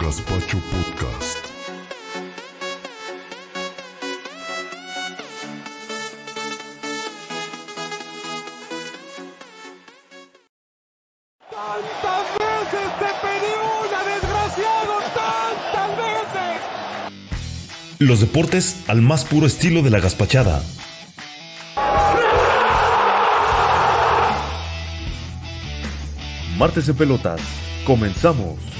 Gaspacho Podcast. ¡Tantas veces te pedí una, desgraciado! ¡Tantas veces! Los deportes al más puro estilo de la gaspachada. Martes de pelotas. Comenzamos.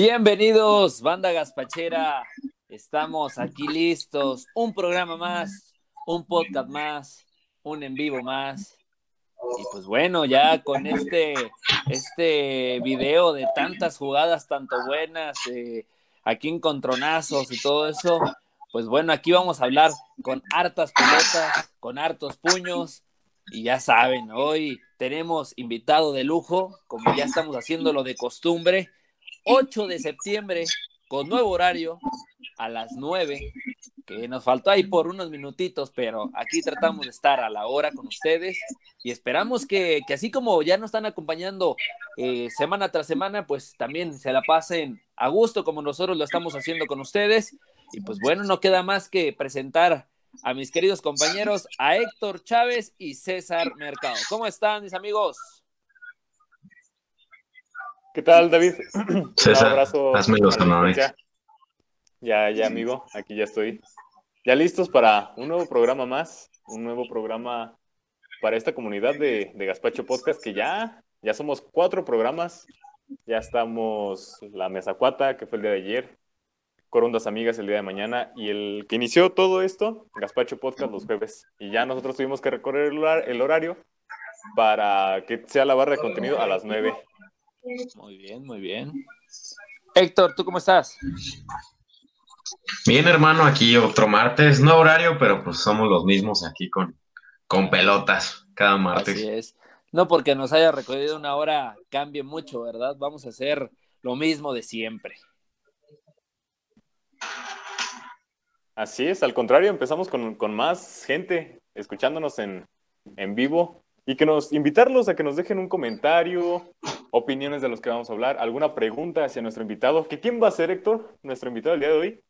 Bienvenidos, banda gaspachera. Estamos aquí listos. Un programa más, un podcast más, un en vivo más. Y pues bueno, ya con este, este video de tantas jugadas, tanto buenas, eh, aquí encontronazos y todo eso, pues bueno, aquí vamos a hablar con hartas pelotas, con hartos puños. Y ya saben, hoy tenemos invitado de lujo, como ya estamos haciéndolo de costumbre. 8 de septiembre, con nuevo horario, a las 9, que nos faltó ahí por unos minutitos, pero aquí tratamos de estar a la hora con ustedes y esperamos que, que así como ya nos están acompañando eh, semana tras semana, pues también se la pasen a gusto como nosotros lo estamos haciendo con ustedes. Y pues bueno, no queda más que presentar a mis queridos compañeros, a Héctor Chávez y César Mercado. ¿Cómo están, mis amigos? ¿Qué tal, David? César, Un abrazo hazme los honores. Ya, ya, amigo, aquí ya estoy. Ya listos para un nuevo programa más, un nuevo programa para esta comunidad de, de Gaspacho Podcast, que ya, ya somos cuatro programas. Ya estamos la Mesa Cuata, que fue el día de ayer, Corondas Amigas el día de mañana, y el que inició todo esto, Gaspacho Podcast los jueves. Y ya nosotros tuvimos que recorrer el horario para que sea la barra de contenido a las nueve. Muy bien, muy bien. Héctor, ¿tú cómo estás? Bien, hermano, aquí otro martes, no horario, pero pues somos los mismos aquí con, con pelotas cada martes. Así es. No porque nos haya recorrido una hora cambie mucho, ¿verdad? Vamos a hacer lo mismo de siempre. Así es, al contrario, empezamos con, con más gente escuchándonos en, en vivo y que nos invitarlos a que nos dejen un comentario, opiniones de los que vamos a hablar, alguna pregunta hacia nuestro invitado. ¿Que ¿Quién va a ser, Héctor, nuestro invitado el día de hoy?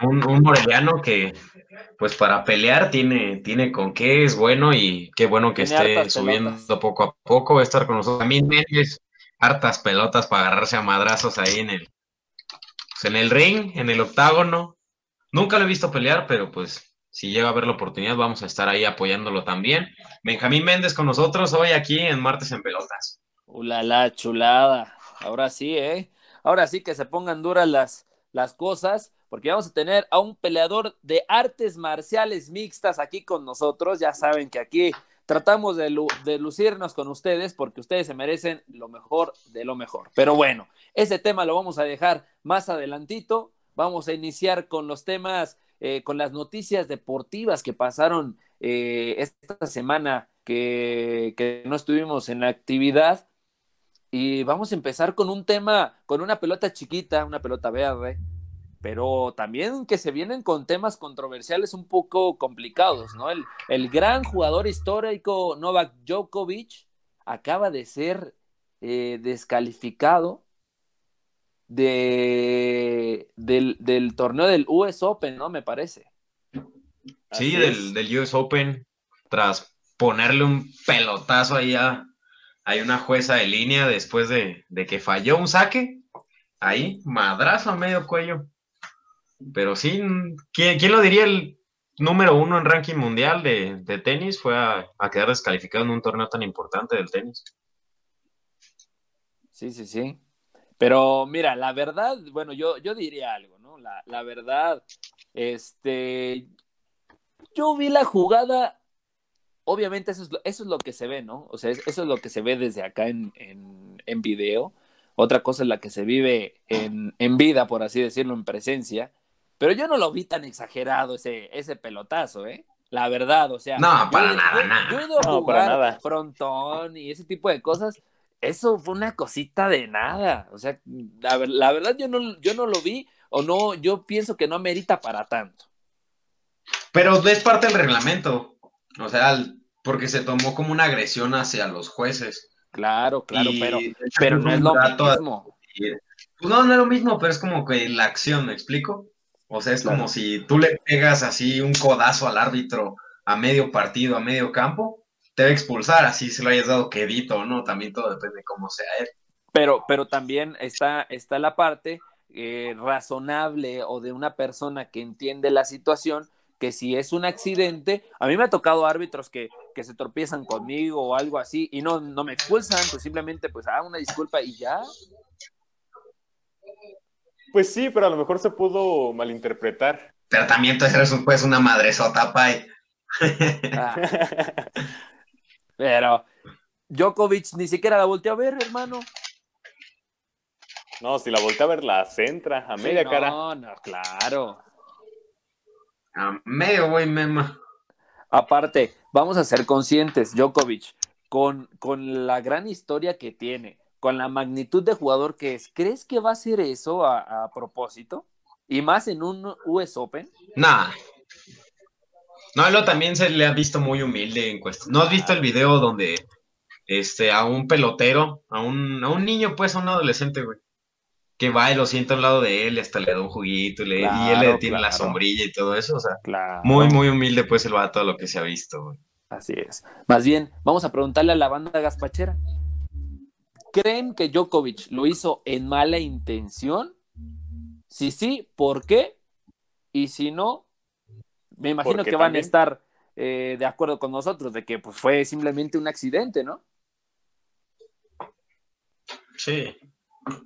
Un, un moreliano que, pues para pelear tiene, tiene con qué, es bueno y qué bueno que Tiene esté subiendo pelotas. poco a poco, va a estar con nosotros. También Méndez, hartas pelotas para agarrarse a madrazos ahí en el, pues, en el ring, en el octágono. Nunca lo he visto pelear, pero pues si llega a ver la oportunidad, vamos a estar ahí apoyándolo también. Benjamín Méndez con nosotros hoy aquí en Martes en Pelotas. Ulala, chulada. Ahora sí, ¿eh? Ahora sí que se pongan duras las, las cosas, porque vamos a tener a un peleador de artes marciales mixtas aquí con nosotros. Ya saben que aquí tratamos de, lu- de lucirnos con ustedes porque ustedes se merecen lo mejor de lo mejor. Pero bueno, ese tema lo vamos a dejar más adelantito. Vamos a iniciar con los temas, eh, con las noticias deportivas que pasaron eh, esta semana que, no estuvimos en actividad. Y vamos a empezar con un tema, con una pelota chiquita, una pelota verde, pero también que se vienen con temas controversiales un poco complicados, ¿no? El, el gran jugador histórico Novak Djokovic acaba de ser eh, descalificado de, del, del torneo del US Open, ¿no? Me parece. Sí, del, del US Open, tras ponerle un pelotazo ahí a, hay una jueza de línea después de, de que falló un saque, ahí, madrazo a medio cuello. Pero sí, ¿quién, quién lo diría? El número uno en ranking mundial de, de tenis fue a, a quedar descalificado en un torneo tan importante del tenis. Sí, sí, sí. Pero mira, la verdad, bueno, yo, yo diría algo, ¿no? La, la verdad, este, yo vi la jugada, obviamente eso es, lo, eso es lo que se ve, ¿no? O sea, es- eso es lo que se ve desde acá en, en, en video. Otra cosa es la que se vive en, en vida, por así decirlo, en presencia. Pero yo no lo vi tan exagerado ese, ese pelotazo, ¿eh? La verdad, o sea. No, para nada, yo- nada. Yo he ido a No, para jugar nada. frontón y ese tipo de cosas. Eso fue una cosita de nada. O sea, la, ver- la verdad yo no, yo no lo vi o no, yo pienso que no amerita para tanto. Pero es parte del reglamento, o sea, porque se tomó como una agresión hacia los jueces. Claro, claro, Y, pero, pero no es lo mismo. y- Pues no, no es lo mismo, pero es como que la acción, ¿me explico? O sea, es Claro. como si tú le pegas así un codazo al árbitro a medio partido, a medio campo, te va a expulsar, así se lo hayas dado quedito o no, también todo depende de cómo sea él. Pero, pero también está, está la parte eh, razonable o de una persona que entiende la situación, que si es un accidente, a mí me ha tocado árbitros que, que se tropiezan conmigo o algo así y no, no me expulsan, pues simplemente pues ah, una disculpa y ya. Pues sí, pero a lo mejor se pudo malinterpretar. Pero también tú eres pues una madresota, pay. Ah, pero Djokovic ni siquiera la volteó a ver, hermano. No, si la voltea a ver, la centra a media Sí, no, cara. No, claro. A medio, güey, mema. Aparte, vamos a ser conscientes, Djokovic, con, con la gran historia que tiene, con la magnitud de jugador que es, ¿crees que va a hacer eso a, a propósito? Y más en un US Open. Nah. No, él también se le ha visto muy humilde en cuestión. ¿No has visto el video donde este, a un pelotero, a un, a un niño, pues, a un adolescente, güey, que va y lo sienta a un lado de él hasta le da un juguito y, le- y él le Claro, detiene la claro. sombrilla y todo eso? O sea, Claro. muy, muy humilde, pues, el vato, lo que se ha visto, güey. Así es. Más bien, vamos a preguntarle a la banda gaspachera. ¿Creen que Djokovic lo hizo en mala intención? Si sí, ¿por qué? Y si no, me imagino que van también- a estar eh, de acuerdo con nosotros de que pues, fue simplemente un accidente, ¿no? Sí.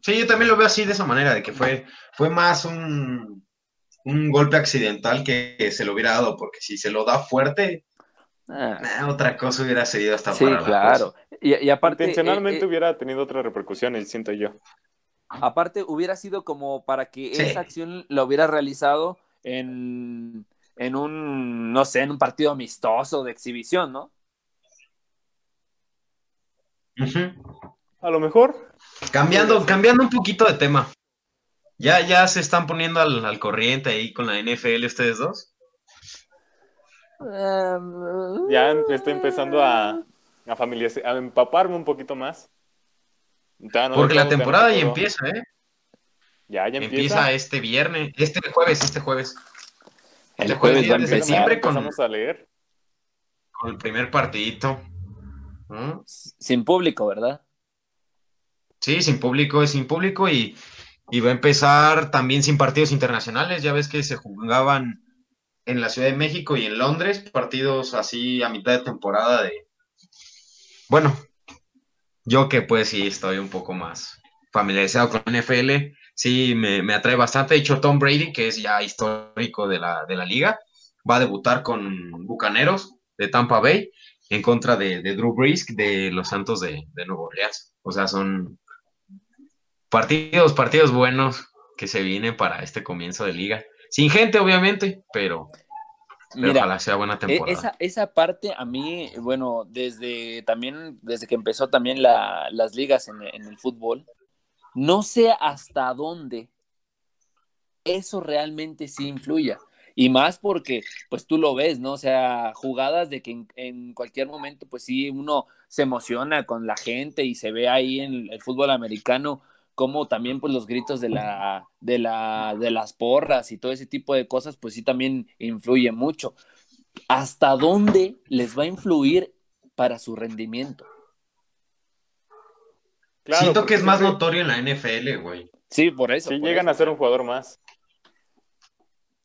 Sí, yo también lo veo así de esa manera, de que fue, fue más un, un golpe accidental que se lo hubiera dado, porque si se lo da fuerte, Ah, nah, otra cosa hubiera seguido hasta sí, para la claro. Y, y aparte, Intencionalmente eh, eh, hubiera tenido otras repercusiones, siento yo. aparte hubiera sido como para que Sí. esa acción la hubiera realizado en, en un, no sé, en un partido amistoso de exhibición, ¿no? A lo mejor. Cambiando, cambiando un poquito de tema. ¿Ya, ya se están poniendo al, al corriente ahí con la NFL ustedes dos? Em, Ya estoy empezando a, a a empaparme un poquito más. No Porque la temporada de ya empieza, ¿eh? Ya, ya Empieza empieza. este viernes, este jueves, este jueves. El jueves va a de empezar. diciembre con, a leer. con el primer partidito. ¿Mm? Sin público, ¿verdad? Sí, sin público, es sin público y, y va a empezar también sin partidos internacionales. Ya ves que se jugaban en la Ciudad de México y en Londres, partidos así a mitad de temporada de... Bueno, yo que pues sí estoy un poco más familiarizado con la NFL, sí me, me atrae bastante. De hecho, Tom Brady, que es ya histórico de la, de la liga, va a debutar con Bucaneros de Tampa Bay en contra de, de Drew Brees de los Santos de, de Nuevo Orleans. O sea, son partidos, partidos buenos que se vienen para este comienzo de liga. Sin gente, obviamente, pero, pero Mira, ojalá sea buena e- temporada. esa, esa parte a mí, bueno, desde también, desde que empezó también la- las ligas en, en el fútbol, no sé hasta dónde eso realmente sí influya. Y más porque, pues tú lo ves, ¿no? O sea, jugadas de que en, cualquier momento, pues sí, uno se emociona con la gente y se ve ahí en el fútbol americano como también pues los gritos de la, de la, de las porras y todo ese tipo de cosas, pues sí también influye mucho. ¿Hasta dónde les va a influir para su rendimiento? Claro, Siento que es más siempre- notorio en la NFL, güey. Sí, por eso. Sí, por llegan eso. a ser un jugador más.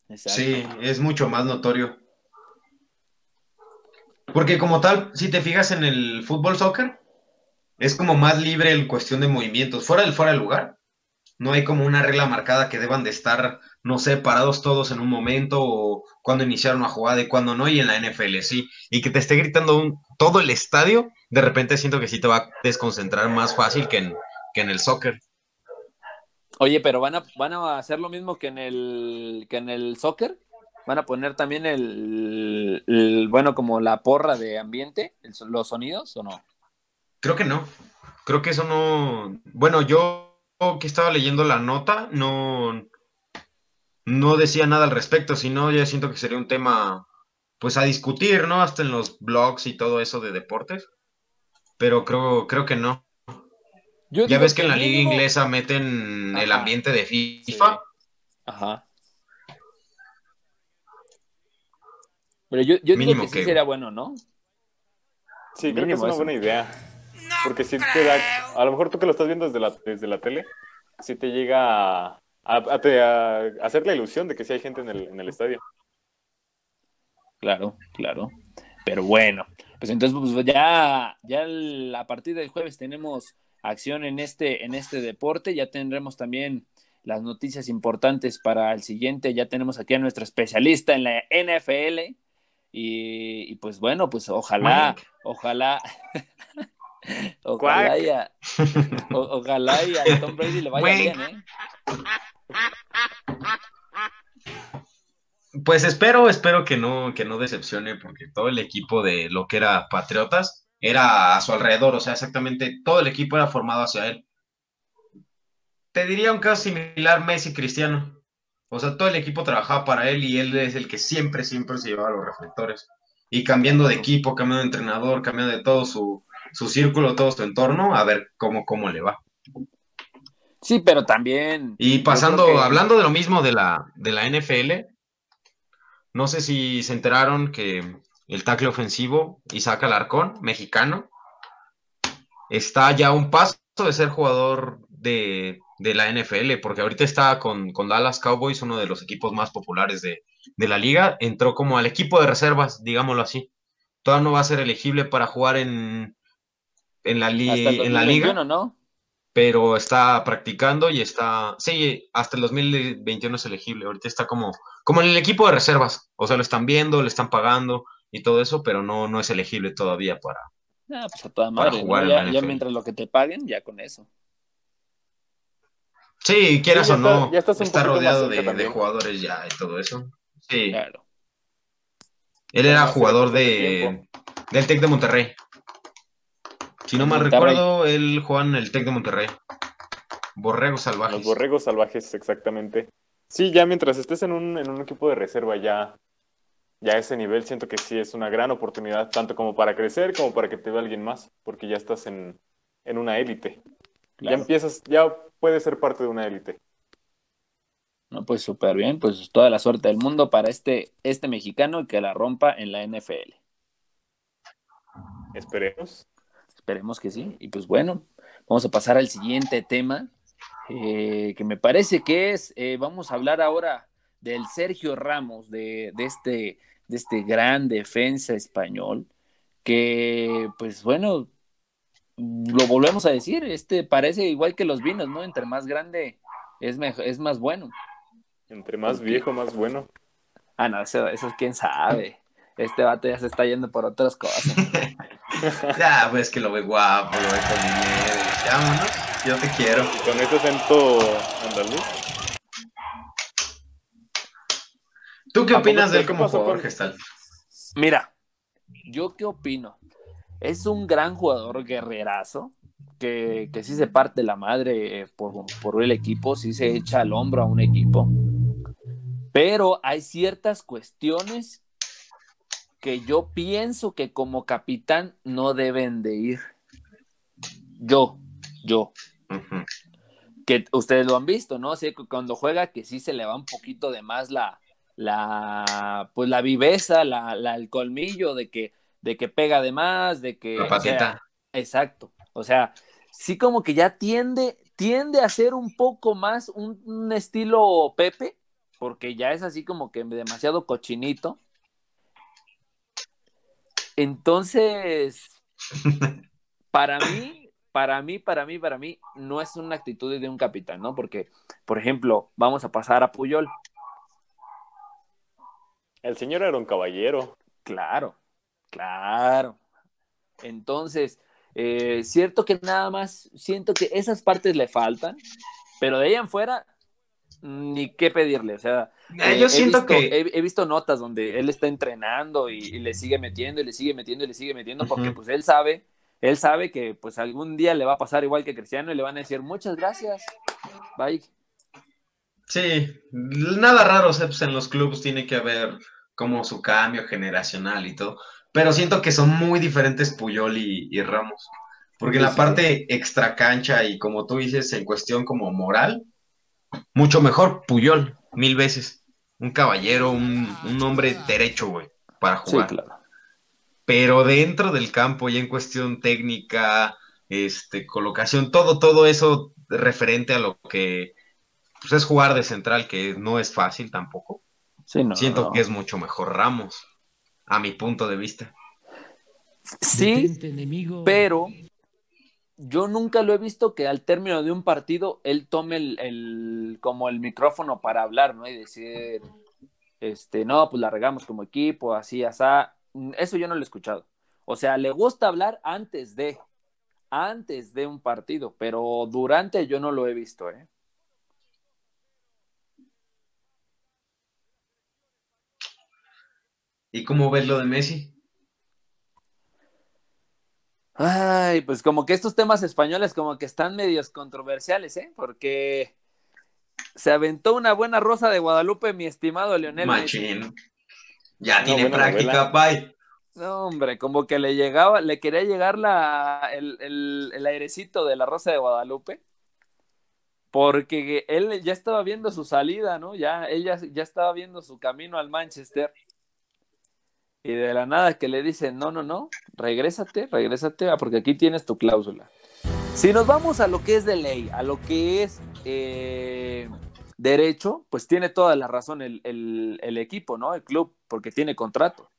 Exacto. Sí, es mucho más notorio. Porque como tal, si te fijas en el fútbol soccer, es como más libre en cuestión de movimientos. Fuera del fuera del lugar, no hay como una regla marcada que deban de estar, no sé, parados todos en un momento o cuando iniciar una jugada y cuando no, y en la NFL sí. Y que te esté gritando un- todo el estadio, de repente siento que sí te va a desconcentrar más fácil que en, que en el soccer. Oye, pero van a, van a hacer lo mismo que en el que en el soccer. Van a poner también el, el- bueno, como la porra de ambiente, el los sonidos o no? Creo que no. Creo que eso no. Bueno, yo que estaba leyendo la nota, no, no decía nada al respecto, sino ya siento que sería un tema, pues a discutir, ¿no? Hasta en los blogs y todo eso de deportes. pero creo, creo que no. Yo Ya ves que en la liga inglesa meten el ambiente de Sí. FIFA. Ajá. Pero yo, yo digo Mínimo que sí que- sería bueno, ¿no? Sí, creo que es una eso. buena idea. Porque si te da, a lo mejor tú que lo estás viendo desde la, desde la tele, sí te llega a, a- a te- a hacer la ilusión de que sí hay gente en el, en el estadio. Claro, claro. Pero bueno, pues entonces pues ya, ya el- a partir del jueves tenemos acción en este, en este deporte. Ya tendremos también las noticias importantes para el siguiente. Ya tenemos aquí a nuestro especialista en la NFL. Y, y, pues bueno, pues ojalá, ojalá, ojalá y a, o- ojalá y a Tom Brady le vaya bien, ¿eh? Pues espero, espero que no, que no decepcione, porque todo el equipo de lo que era Patriotas era a su alrededor, o sea, exactamente todo el equipo era formado hacia él. Te diría un caso similar Messi Cristiano. O sea, todo el equipo trabajaba para él y él es el que siempre, siempre se llevaba los reflectores. Y cambiando de equipo, cambiando de entrenador, cambiando de todo su, su círculo, todo su entorno, a ver cómo, cómo le va. Sí, pero también. Y pasando, que- hablando de lo mismo de la, de la NFL, no sé si se enteraron que el tackle ofensivo, Isaac Alarcón, mexicano, está ya a un paso de ser jugador de, de la NFL, porque ahorita está con, con Dallas Cowboys, uno de los equipos más populares de, de la liga, entró como al equipo de reservas, digámoslo así. Todavía no va a ser elegible para jugar en, en la, li- hasta el en la liga 2021, ¿no? pero está practicando y está, sí, hasta el 2021 es elegible, ahorita está como, como en el equipo de reservas, o sea, lo están viendo, le están pagando y todo eso, pero no, no es elegible todavía para... Ah, pues a toda Para madre, ¿no? jugar en Ya, la ya mientras lo que te paguen, ya con eso. Sí, quieras Sí, o no, está- ya estás está rodeado de, de jugadores ya y todo eso. Sí, Claro. él era jugador de del TEC de Monterrey. Si no mal Monterrey. recuerdo, él jugaba en el TEC de Monterrey. Borregos salvajes. Los borregos salvajes, exactamente. Sí, ya mientras estés en un, en un equipo de reserva, ya, ya a ese nivel, siento que sí es una gran oportunidad, tanto como para crecer como para que te vea alguien más, porque ya estás en, en una élite. Ya empiezas, ya puedes ser parte de una élite. No, pues súper bien, pues toda la suerte del mundo para este, este mexicano y que la rompa en la NFL. Esperemos. Esperemos que sí. Y pues bueno, vamos a pasar al siguiente tema, eh, que me parece que es, eh, vamos a hablar ahora del Sergio Ramos, de, de este, de este gran defensa español, que pues bueno, lo volvemos a decir, este parece igual que los vinos, ¿no? Entre más grande es, mejor, es más bueno. Entre más viejo, más bueno. Ah, no, eso, eso quién sabe. Este vato ya se está yendo por otras cosas. Ya, pues que lo ve guapo, lo ve con dinero. Vámonos, yo te quiero. Y con ese acento andaluz. ¿Tú qué ¿A poco opinas de él como jugador gestal? Mira, ¿yo qué opino? Es un gran jugador guerrerazo, que, que sí se parte la madre eh, por, por el equipo, sí se echa al hombro a un equipo, pero hay ciertas cuestiones que yo pienso que como capitán no deben de ir. Yo, yo, que ustedes lo han visto, ¿no? Sí, que cuando juega que sí se le va un poquito de más la, la pues la viveza, la, la- el colmillo de que, de que pega de más, de que... La o sea, patita. exacto. O sea, sí como que ya tiende, tiende a ser un poco más un, un estilo Pepe, porque ya es así como que demasiado cochinito. Entonces, para mí, para mí, para mí, para mí, no es una actitud de un capitán, ¿no? Porque, por ejemplo, vamos a pasar a Puyol. El señor era un caballero. Claro, claro. Entonces, eh, cierto que nada más, siento que esas partes le faltan, pero de ahí en fuera, ni qué pedirle. O sea, Eh, eh, yo he siento visto- que. He, he visto notas donde él está entrenando y, y le sigue metiendo y le sigue metiendo y le sigue metiendo porque pues él sabe, él sabe que pues algún día le va a pasar igual que Cristiano y le van a decir muchas gracias, bye. Sí, nada raro, o sea, pues en los clubes tiene que haber como su cambio generacional y todo. Pero siento que son muy diferentes Puyol y, y Ramos. Porque Sí, la sí, parte extra cancha y como tú dices, en cuestión como moral, mucho mejor Puyol, mil veces. Un caballero, un, un hombre derecho, güey, para Sí, jugar. claro. Pero dentro del campo, ya en cuestión técnica, este, colocación, todo, todo eso referente a lo que pues, es jugar de central, que no es fácil tampoco. Sí, no, Siento no. que es mucho mejor Ramos, a mi punto de vista. Sí, pero yo nunca lo he visto que al término de un partido él tome el, como el micrófono para hablar, ¿no? Y decir, este, no, pues la regamos como equipo, así, asá. Eso yo no lo he escuchado. O sea, le gusta hablar antes de, antes de un partido, pero durante yo no lo he visto, ¿eh? ¿Y cómo ves lo de Messi? Ay, pues como que estos temas españoles como que están medios controversiales, ¿eh? Porque se aventó una buena rosa de Guadalupe, mi estimado Leonel. Machín. Ya tiene práctica, pay. No, hombre, como que le llegaba, le quería llegar la, el, el, el airecito de la Rosa de Guadalupe, porque él ya estaba viendo su salida, ¿no? Ya, ella ya estaba viendo su camino al Manchester. Y de la nada que le dicen, no, no, no, regrésate, regrésate, ah, porque aquí tienes tu cláusula. Si nos vamos a lo que es de ley, a lo que es eh, derecho, pues tiene toda la razón el, el, el equipo, ¿no? El club, porque tiene contrato.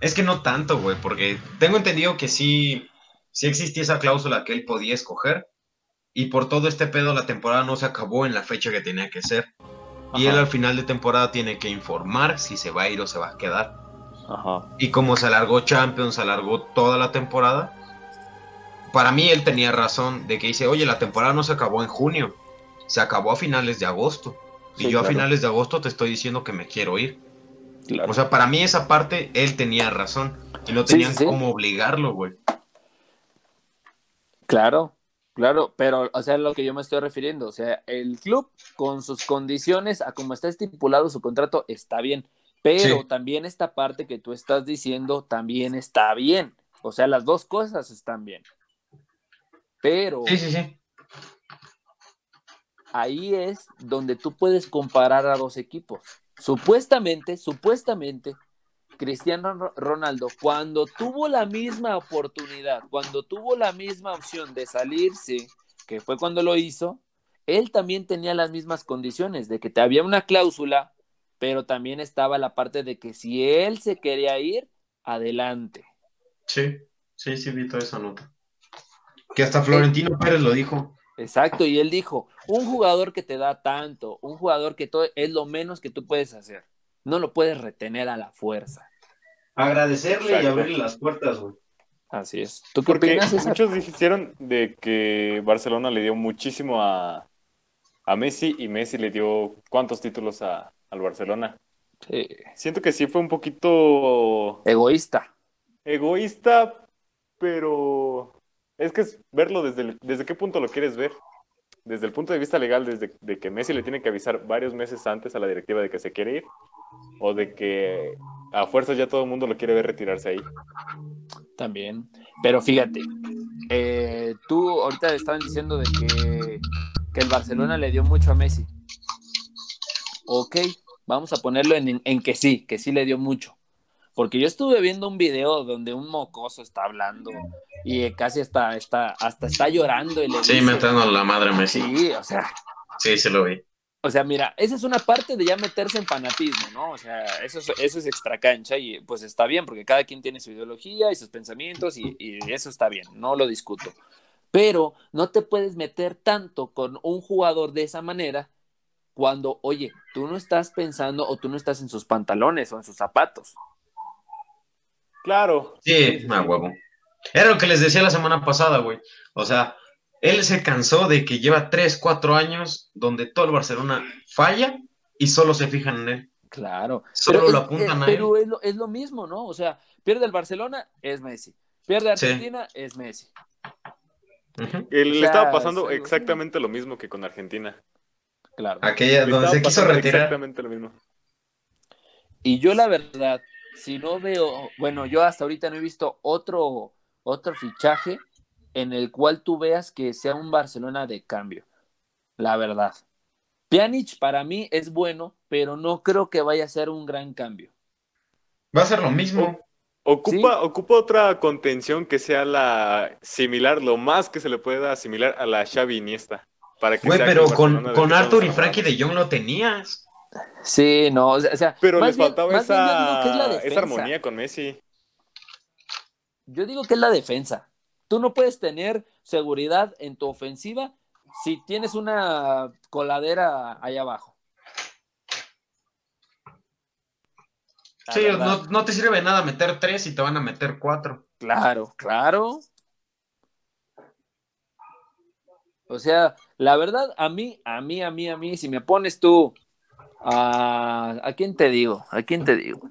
Es que no tanto, güey, porque tengo entendido que sí, sí existía esa cláusula que él podía escoger y por todo este pedo la temporada no se acabó en la fecha que tenía que ser. Y él al final de temporada tiene que informar si se va a ir o se va a quedar. Ajá. Y como se alargó Champions, se alargó toda la temporada, para mí él tenía razón de que dice, oye, la temporada no se acabó en junio, se acabó a finales de agosto. Y yo a finales de agosto te estoy diciendo que me quiero ir. Claro. O sea, para mí esa parte él tenía razón. Y no tenían sí, sí. cómo obligarlo, güey. Claro, claro, pero, o sea, lo que yo me estoy refiriendo, o sea, el club con sus condiciones, a como está estipulado su contrato, está bien, pero Sí. también esta parte que tú estás diciendo también está bien, o sea, las dos cosas están bien, pero Sí, sí, sí. ahí es donde tú puedes comparar a dos equipos. Supuestamente, supuestamente, Cristiano Ro- Ronaldo, cuando tuvo la misma oportunidad, cuando tuvo la misma opción de salirse, que fue cuando lo hizo, él también tenía las mismas condiciones, de que te había una cláusula, pero también estaba la parte de que si él se quería ir, adelante. Sí, sí, sí, vi toda esa nota. Que hasta Florentino Pérez lo dijo. Exacto, y él dijo, un jugador que te da tanto, un jugador que todo es lo menos que tú puedes hacer. No lo puedes retener a la fuerza. Agradecerle y abrirle las puertas, güey. Así es. ¿Tú qué Porque opinas, muchos dijeron de que Barcelona le dio muchísimo a, a Messi y Messi le dio cuántos títulos a, al Barcelona. Sí. Siento que sí fue un poquito Egoísta. egoísta, pero es que es verlo desde, el- desde qué punto lo quieres ver. Desde el punto de vista legal, desde de que Messi le tiene que avisar varios meses antes a la directiva de que se quiere ir, o de que a fuerzas ya todo el mundo lo quiere ver retirarse ahí. También. Pero fíjate, eh, tú ahorita estaban diciendo de que, que el Barcelona le dio mucho a Messi. Ok, vamos a ponerlo en, en que sí, que sí le dio mucho. Porque yo estuve viendo un video donde un mocoso está hablando y casi hasta, está, hasta está llorando. Y le Sí, dice- metiendo a la madre Messi. Sí, o sea, Sí, se lo vi. o sea, mira, esa es una parte de ya meterse en fanatismo, ¿no? O sea, eso es, eso es extra cancha y pues está bien, porque cada quien tiene su ideología y sus pensamientos y, y eso está bien, no lo discuto. Pero no te puedes meter tanto con un jugador de esa manera cuando, oye, tú no estás pensando o tú no estás en sus pantalones o en sus zapatos. Claro. Sí, a huevo. Era lo que les decía la semana pasada, güey. O sea, él se cansó de que lleva 3, 4 años donde todo el Barcelona falla y solo se fijan en él. Claro. Solo Pero lo es- apuntan eh, a él. Pero es lo, es lo mismo, ¿no? O sea, pierde el Barcelona, es Messi. Pierde Sí. Argentina, es Messi. Eh, O Le sea, estaba es pasando exactamente lo mismo que con Argentina. Claro. Aquella donde se quiso retirar. Exactamente lo mismo. Y yo la verdad, si no veo, bueno, yo hasta ahorita no he visto otro otro fichaje en el cual tú veas que sea un Barcelona de cambio. La verdad. Pjanic para mí es bueno, pero no creo que vaya a ser un gran cambio. Va a ser lo mismo. Ocupa, ocupa otra contención que sea la similar, lo más que se le pueda asimilar a la Xavi Iniesta. Para que Güey, sea pero con, con Arthur y Frankie de Jong lo tenías. Sí, no, o sea, Pero más les bien- faltaba esa, que es la esa defensa. armonía con Messi. Yo digo que es la defensa. Tú no puedes tener seguridad en tu ofensiva si tienes una coladera allá abajo. La Sí, no, no te sirve de nada meter tres y te van a meter cuatro. Claro, claro. O sea, la verdad, a mí, a mí, a mí, a mí, si me pones tú a... ¿A quién te digo? ¿A quién te digo?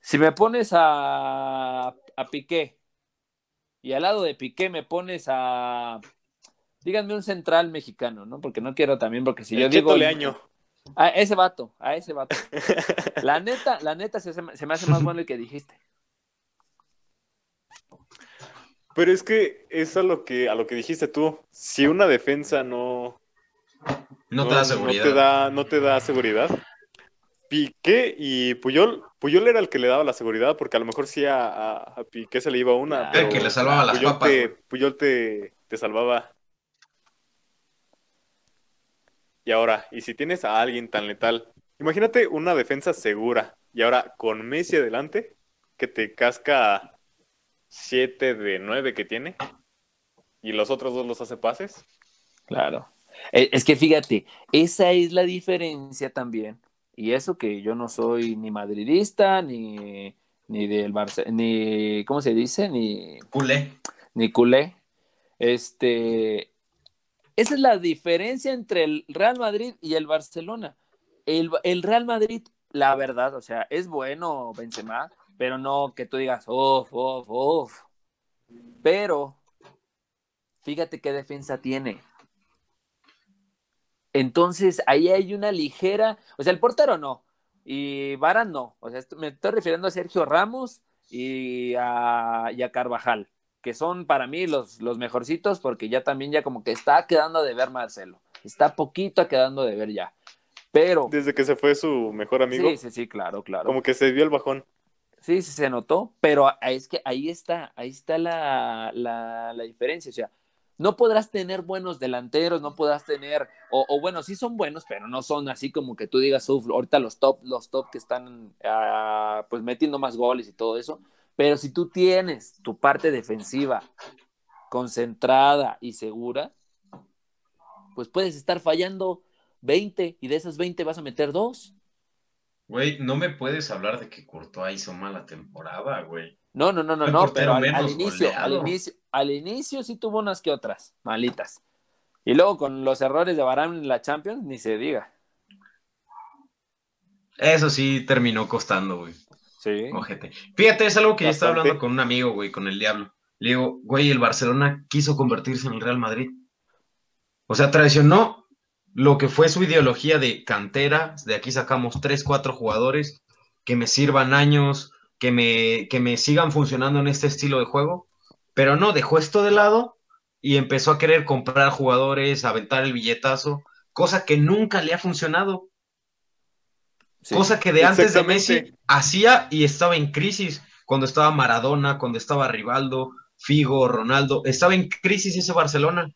Si me pones a, a Piqué y al lado de Piqué me pones a... Díganme un central mexicano, ¿no? Porque no quiero también, porque si El yo digo... Leaño. A ese vato, a ese vato. La neta, la neta se, se me hace más bueno el que dijiste. Pero es que es a lo que, a lo que dijiste tú. Si una defensa no, No, te da seguridad. No te da, no te da seguridad. Piqué y Puyol, Puyol era el que le daba la seguridad, porque a lo mejor sí a, a- a Piqué se le iba una. Ah, pero el que le salvaba las Puyol papas, Te. Puyol te, te salvaba. Y ahora, y si tienes a alguien tan letal, imagínate una defensa segura, y ahora con Messi adelante, que te casca 7 de 9 que tiene, y los otros dos los hace pases. Claro. Eh, Es que fíjate, esa es la diferencia también. Y eso que yo no soy ni madridista, ni, ni del Barça, ni, ¿cómo se dice? Ni, Culé. ni culé. Este, esa es la diferencia entre el Real Madrid y el Barcelona. El, el Real Madrid, la verdad, o sea, es bueno Benzema, pero no que tú digas, uff, uff, uff. Pero, fíjate qué defensa tiene. Entonces, ahí hay una ligera, o sea, el portero no, y Varan no, o sea, me estoy refiriendo a Sergio Ramos y a, y a Carvajal, que son para mí los, los mejorcitos, porque ya también ya como que está quedando de ver Marcelo, está poquito quedando de ver ya, pero... Desde que se fue su mejor amigo, Sí, sí, sí, claro, claro. como que se vio el bajón. Sí, sí se notó, pero es que ahí está, ahí está la, la, la diferencia. O sea, no podrás tener buenos delanteros, no podrás tener, o, o bueno, sí son buenos, pero no son así como que tú digas, "Uf, ahorita los top, los top que están ah, pues metiendo más goles y todo eso. Pero si tú tienes tu parte defensiva concentrada y segura, pues puedes estar fallando 20 y de esas 20 vas a meter dos. Güey, no me puedes hablar de que Courtois hizo mala temporada, güey. No, no, no, no, no, pero al, inicio, al inicio, al inicio sí tuvo unas que otras, malitas. Y luego con los errores de Varane en la Champions, ni se diga. Eso sí terminó costando, güey. Sí. Ojete. Fíjate, es algo que yo estaba Bastante. hablando con un amigo, güey, con el diablo. Le digo, güey, el Barcelona quiso convertirse en el Real Madrid. O sea, traicionó lo que fue su ideología de cantera. De aquí sacamos tres, cuatro jugadores que me sirvan años, que me, que me sigan funcionando en este estilo de juego. Pero no, dejó esto de lado y empezó a querer comprar jugadores, aventar el billetazo, cosa que nunca le ha funcionado. sí. Cosa que de antes de Messi hacía y estaba en crisis. Cuando estaba Maradona, cuando estaba Rivaldo, Figo, Ronaldo, estaba en crisis ese Barcelona.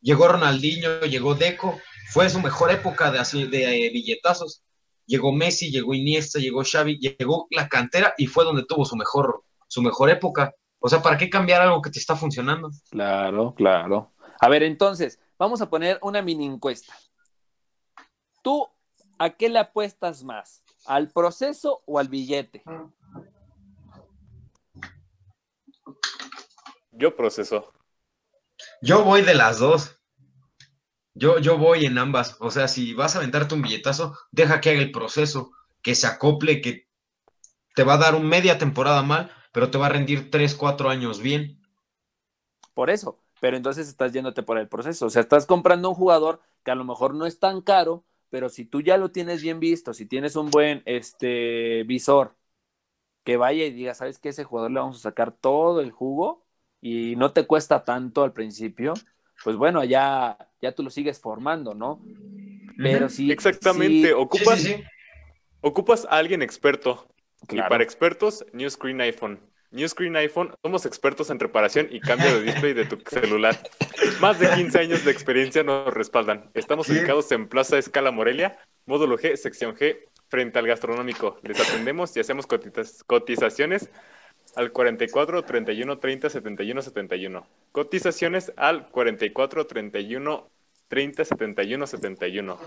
Llegó Ronaldinho, llegó Deco, fue su mejor época de, así, de eh, billetazos. Llegó Messi, llegó Iniesta, llegó Xavi, llegó la cantera y fue donde tuvo su mejor, su mejor época. O sea, ¿para qué cambiar algo que te está funcionando? Claro, claro. A ver, entonces, vamos a poner una mini encuesta. ¿Tú a qué le apuestas más? ¿Al proceso o al billete? Yo proceso. Yo voy de las dos. Yo, yo voy en ambas. O sea, si vas a aventarte un billetazo, deja que haga el proceso, que se acople, que te va a dar un media temporada mal, pero te va a rendir tres, cuatro años bien. Por eso. Pero entonces estás yéndote por el proceso. O sea, estás comprando un jugador que a lo mejor no es tan caro, pero si tú ya lo tienes bien visto, si tienes un buen este, visor que vaya y diga, ¿sabes qué? Ese jugador le vamos a sacar todo el jugo y no te cuesta tanto al principio, pues bueno, ya, ya tú lo sigues formando, ¿no? Pero sí. Exactamente, sí, ocupas, Sí, sí, sí. ocupas a alguien experto. Claro. Y para expertos, New Screen iPhone. New Screen iPhone, somos expertos en reparación y cambio de display de tu celular. Más de 15 años de experiencia nos respaldan. Estamos ¿Qué? ubicados en Plaza Escala Morelia, módulo G, sección G, frente al gastronómico. Les atendemos y hacemos cotiza- cotizaciones al 44 31 30 71 71. Cotizaciones al 44 31 30 71 71.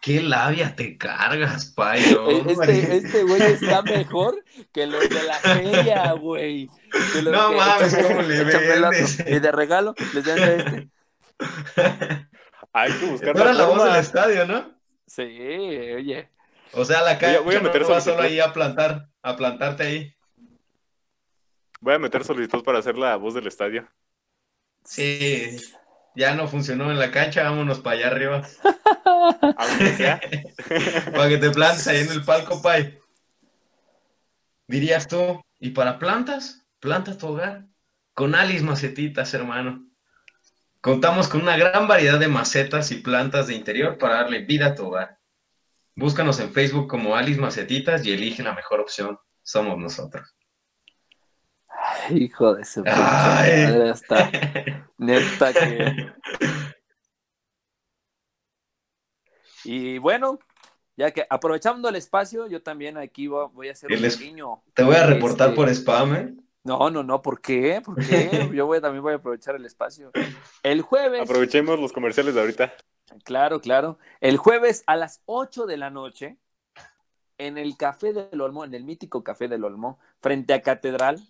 Qué labia te cargas, payo. Eh, Este, este güey está mejor que los de la feria, güey. Que los No que- mames, ¿cómo le vendes? Y de regalo les dan este. Hay que buscar eras la voz del estadio, ¿no? Sí, oye. O sea, la calle voy a meter no solo solicitud. ahí a plantar, a plantarte ahí. Voy a meter solicitud para hacer la voz del estadio. Sí, ya no funcionó en la cancha, vámonos para allá arriba. Aunque sea. Para que te plantes ahí en el palco, pay. Dirías tú, ¿y para plantas? Planta tu hogar. Con Alice Macetitas, hermano. Contamos con una gran variedad de macetas y plantas de interior para darle vida a tu hogar. Búscanos en Facebook como Alice Macetitas y elige la mejor opción. Somos nosotros. Hijo de su madre, hasta neta que. Y bueno, ya que aprovechando el espacio, yo también aquí voy a hacer El un pequeño. Te voy a reportar Este- por spam, ¿eh? No, no, no, ¿por qué? ¿Por qué? Yo voy, también voy a aprovechar el espacio. El jueves. Aprovechemos los comerciales de ahorita. Claro, claro. El jueves a las 8 de la noche, en el Café del Olmo, en el mítico Café del Olmo, frente a Catedral,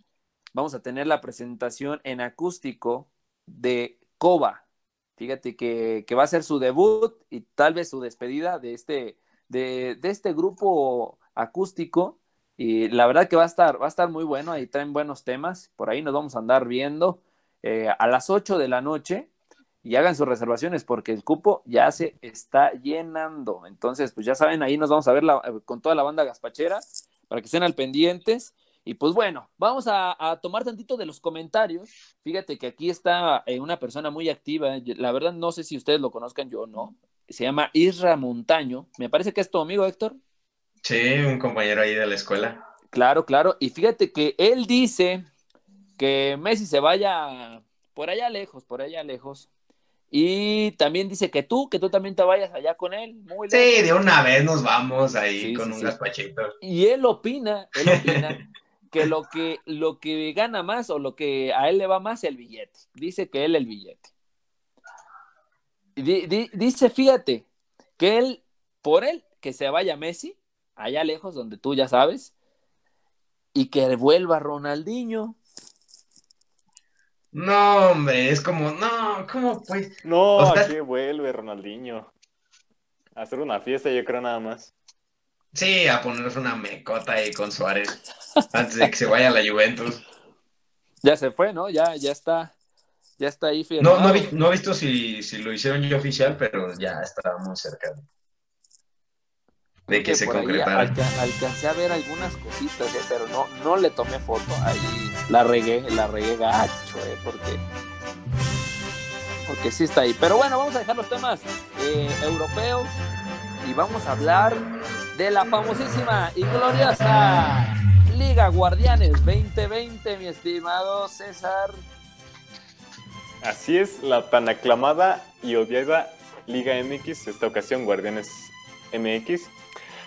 vamos a tener la presentación en acústico de Coba. Fíjate que, que va a ser su debut y tal vez su despedida de este, de, de este grupo acústico. Y la verdad que va a estar, va a estar muy bueno, ahí traen buenos temas, por ahí nos vamos a andar viendo eh, a las 8 de la noche y hagan sus reservaciones porque el cupo ya se está llenando. Entonces, pues ya saben, ahí nos vamos a ver la- con toda la banda gaspachera para que estén al pendientes. Y pues bueno, vamos a, a tomar tantito de los comentarios. Fíjate que aquí está eh, una persona muy activa. La verdad no sé si ustedes lo conozcan, yo no. Se llama Isra Montaño. Me parece que es tu amigo, Héctor. Sí, un compañero ahí de la escuela. Claro, claro. Y fíjate que él dice que Messi se vaya por allá lejos, por allá lejos. Y también dice que tú, que tú también te vayas allá con él. Muy lejos. Sí, de una vez nos vamos ahí Sí, con sí, un sí. gazpachito. Y él opina, él opina que lo que lo que gana más o lo que a él le va más el billete. Dice que él el billete. Di- di- dice, fíjate, que él, por él, que se vaya Messi, allá lejos, donde tú ya sabes, y que vuelva Ronaldinho. No, hombre, es como, no, ¿cómo pues? No, O sea- aquí vuelve Ronaldinho. A hacer una fiesta, yo creo nada más. Sí, a ponernos una mecota ahí con Suárez antes de que se vaya a la Juventus. Ya se fue, ¿no? Ya, ya está, ya está ahí No, firmado. no, vi- no he visto si, si lo hicieron ya oficial, pero ya estaba muy cerca de que se ahí concretara. alca- alcancé a ver algunas cositas, eh, pero no, no le tomé foto. Ahí la regué, la regué gacho, eh, porque, porque sí está ahí. Pero bueno, vamos a dejar los temas eh, europeos y vamos a hablar de la famosísima y gloriosa Liga Guardianes 2020, mi estimado César. Así es, la tan aclamada y odiada Liga MX, esta ocasión Guardianes MX.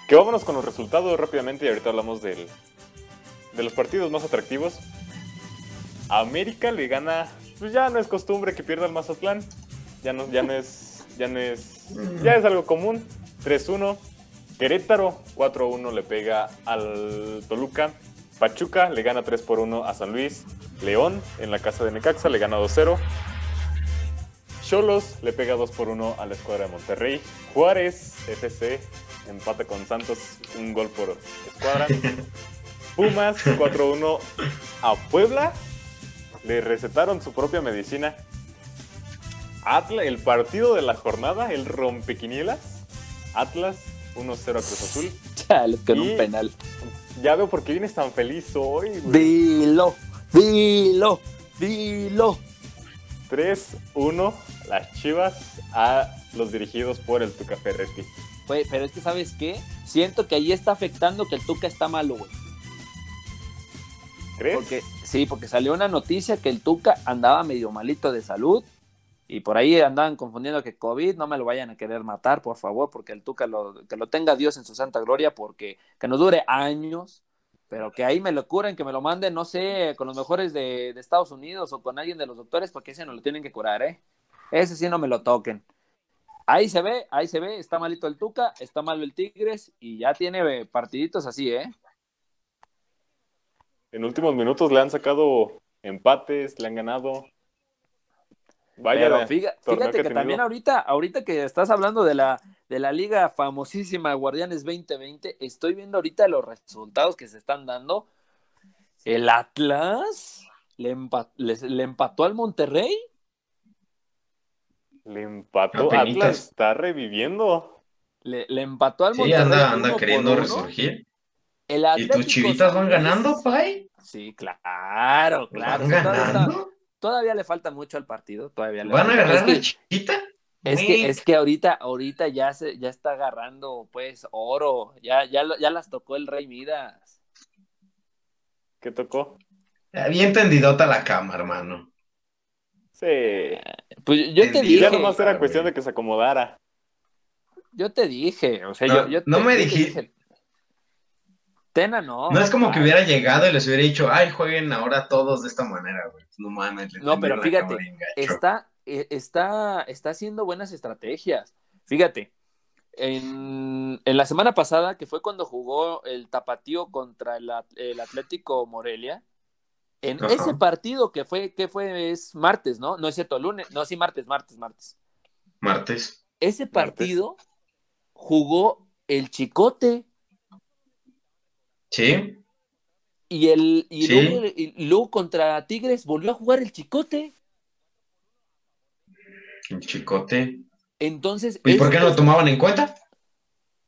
Que vámonos con los resultados rápidamente y ahorita hablamos del, de los partidos más atractivos. América le gana, pues ya no es costumbre que pierda el Mazatlán, ya no, ya no es, ya no es, ya es algo común. 3-1. Querétaro 4-1 le pega al Toluca. Pachuca le gana 3 por 1 a San Luis. León en la casa de Necaxa le gana 2-0. Cholos le pega 2 por 1 a la escuadra de Monterrey. Juárez FC empata con Santos un gol por escuadra. Pumas 4-1 a Puebla. Le recetaron su propia medicina. Atlas, el partido de la jornada, el rompequinielas. Atlas 1-0 a Cruz Azul. Chale, con Y- un penal. ya veo por qué vienes tan feliz hoy, güey. Dilo, dilo, dilo. 3-1, las chivas a los dirigidos por el Tuca Ferretti. Güey, pero es que, ¿sabes qué? Siento que ahí está afectando que el Tuca está malo, güey. ¿Crees? Porque, sí, porque salió una noticia que el Tuca andaba medio malito de salud y por ahí andaban confundiendo que COVID, no me lo vayan a querer matar, por favor, porque el Tuca lo, que lo tenga Dios en su santa gloria, porque que no dure años, pero que ahí me lo curen, que me lo manden, no sé, con los mejores de, de Estados Unidos o con alguien de los doctores, porque ese no lo tienen que curar, ¿eh? Ese sí no me lo toquen. Ahí se ve, ahí se ve, está malito el Tuca, está malo el Tigres y ya tiene eh, partiditos así, ¿eh? En últimos minutos le han sacado empates, le han ganado. Vaya, Pero fíjate, que, también ahorita, ahorita que estás hablando de la, de la liga famosísima Guardianes 2020, estoy viendo ahorita los resultados que se están dando. El Atlas le, empató al Monterrey. Le empató. Apenitas. Atlas está reviviendo. Le, le empató al Sí, Monterrey. anda, uno anda queriendo resurgir. El ¿Y tus chivitas van ganando, Pai? Sí, claro, claro. ¿Van ganando? Todavía le falta mucho al partido. Todavía le ¿Van a falta. agarrar Es que- chiquita? Es que, es que ahorita, ahorita ya se, ya está agarrando pues oro, ya, ya, ya las tocó el Rey Midas. ¿Qué tocó? Bien entendidota la cama, hermano. Sí. Pues yo te dije, Ya nomás era cuestión de que se acomodara. yo te dije, o sea, No, yo, yo no te- me yo te dije- dije, Tena no. No es como que hubiera llegado y les hubiera dicho, ay, jueguen ahora todos de esta manera, güey. No mames. No, pero fíjate, está, eh, está, está haciendo buenas estrategias. Fíjate, en, en la semana pasada, que fue cuando jugó el Tapatío contra el, At- el Atlético Morelia, en Ajá. ese partido que fue, que fue, es martes, ¿no? No es cierto, lunes, no, sí, martes, martes, martes. Martes. Ese partido jugó el Chicote ¿Sí? y el y Sí. luego, y luego contra Tigres volvió a jugar el Chicote. El chicote. Entonces, ¿Y por qué no lo tomaban en cuenta?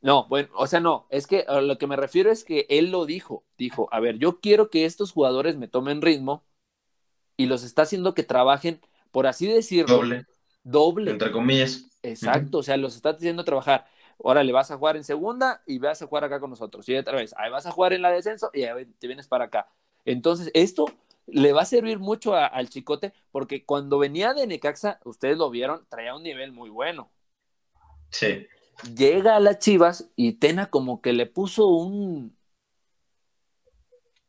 No, bueno, o sea, no, es que a lo que me refiero es que él lo dijo, dijo, a ver, yo quiero que estos jugadores me tomen ritmo y los está haciendo que trabajen, por así decirlo, Doble, doble. entre comillas. Exacto, o sea, los está haciendo trabajar. Ahora le vas a jugar en segunda y vas a jugar acá con nosotros. Y otra vez, ahí vas a jugar en la descenso y ahí te vienes para acá. Entonces, esto le va a servir mucho a- al Chicote porque cuando venía de Necaxa, ustedes lo vieron, traía un nivel muy bueno. Sí. Llega a las Chivas y Tena como que le puso un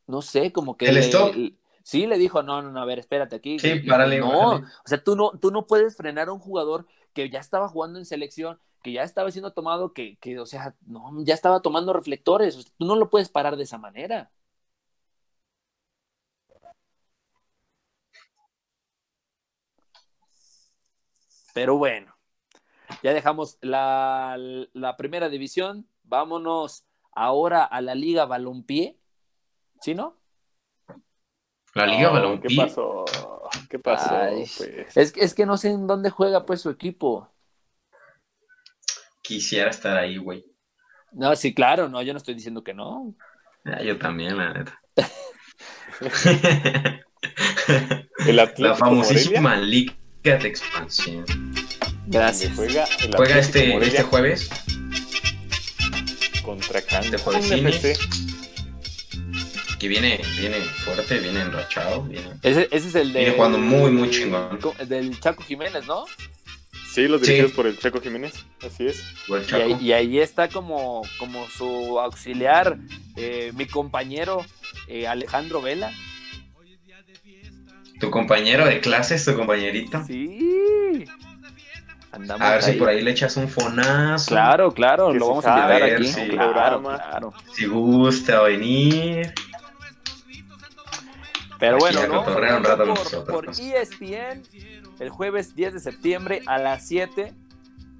no sé, como que ¿El le- stop? sí le dijo, "No, no, no, a ver, espérate aquí." Sí, Y- párale, no, o sea, tú no tú no puedes frenar a un jugador que ya estaba jugando en selección, que ya estaba siendo tomado que que o sea, no, ya estaba tomando reflectores, o sea, tú no lo puedes parar de esa manera. Pero bueno, ya dejamos la, la primera división. Vámonos ahora a la Liga Balompié. ¿Sí, no? La Liga No, Balompié. ¿Qué pasó? ¿Qué pasó? Pues? Es que, es que no sé en dónde juega pues su equipo. Quisiera estar ahí, güey. No, sí, claro, no, yo no estoy diciendo que no. Ah, yo también, la neta. El la famosísima Liga de Expansión. Gracias. juega el Juega Atlético este, Morelia este jueves. contra este Cancún jueves. Que viene, viene fuerte, viene enrachado. Viene, Ese, ese es el de. Viene jugando muy, muy chingón. Del Chaco Jiménez, ¿no? Sí, los dirigidos Sí. por el Checo Jiménez. Así es. Y ahí, y ahí está como, como su auxiliar, eh, mi compañero eh, Alejandro Vela. Tu compañero de clases, tu compañerito. Sí. Andamos A ver si por ahí le echas un fonazo. Claro, claro, lo vamos a invitar aquí. sí. claro, claro. Si gusta venir. Pero bueno, a ¿no? cotorrear un rato con por, nosotros. por E ESPN el jueves 10 de septiembre a las 7.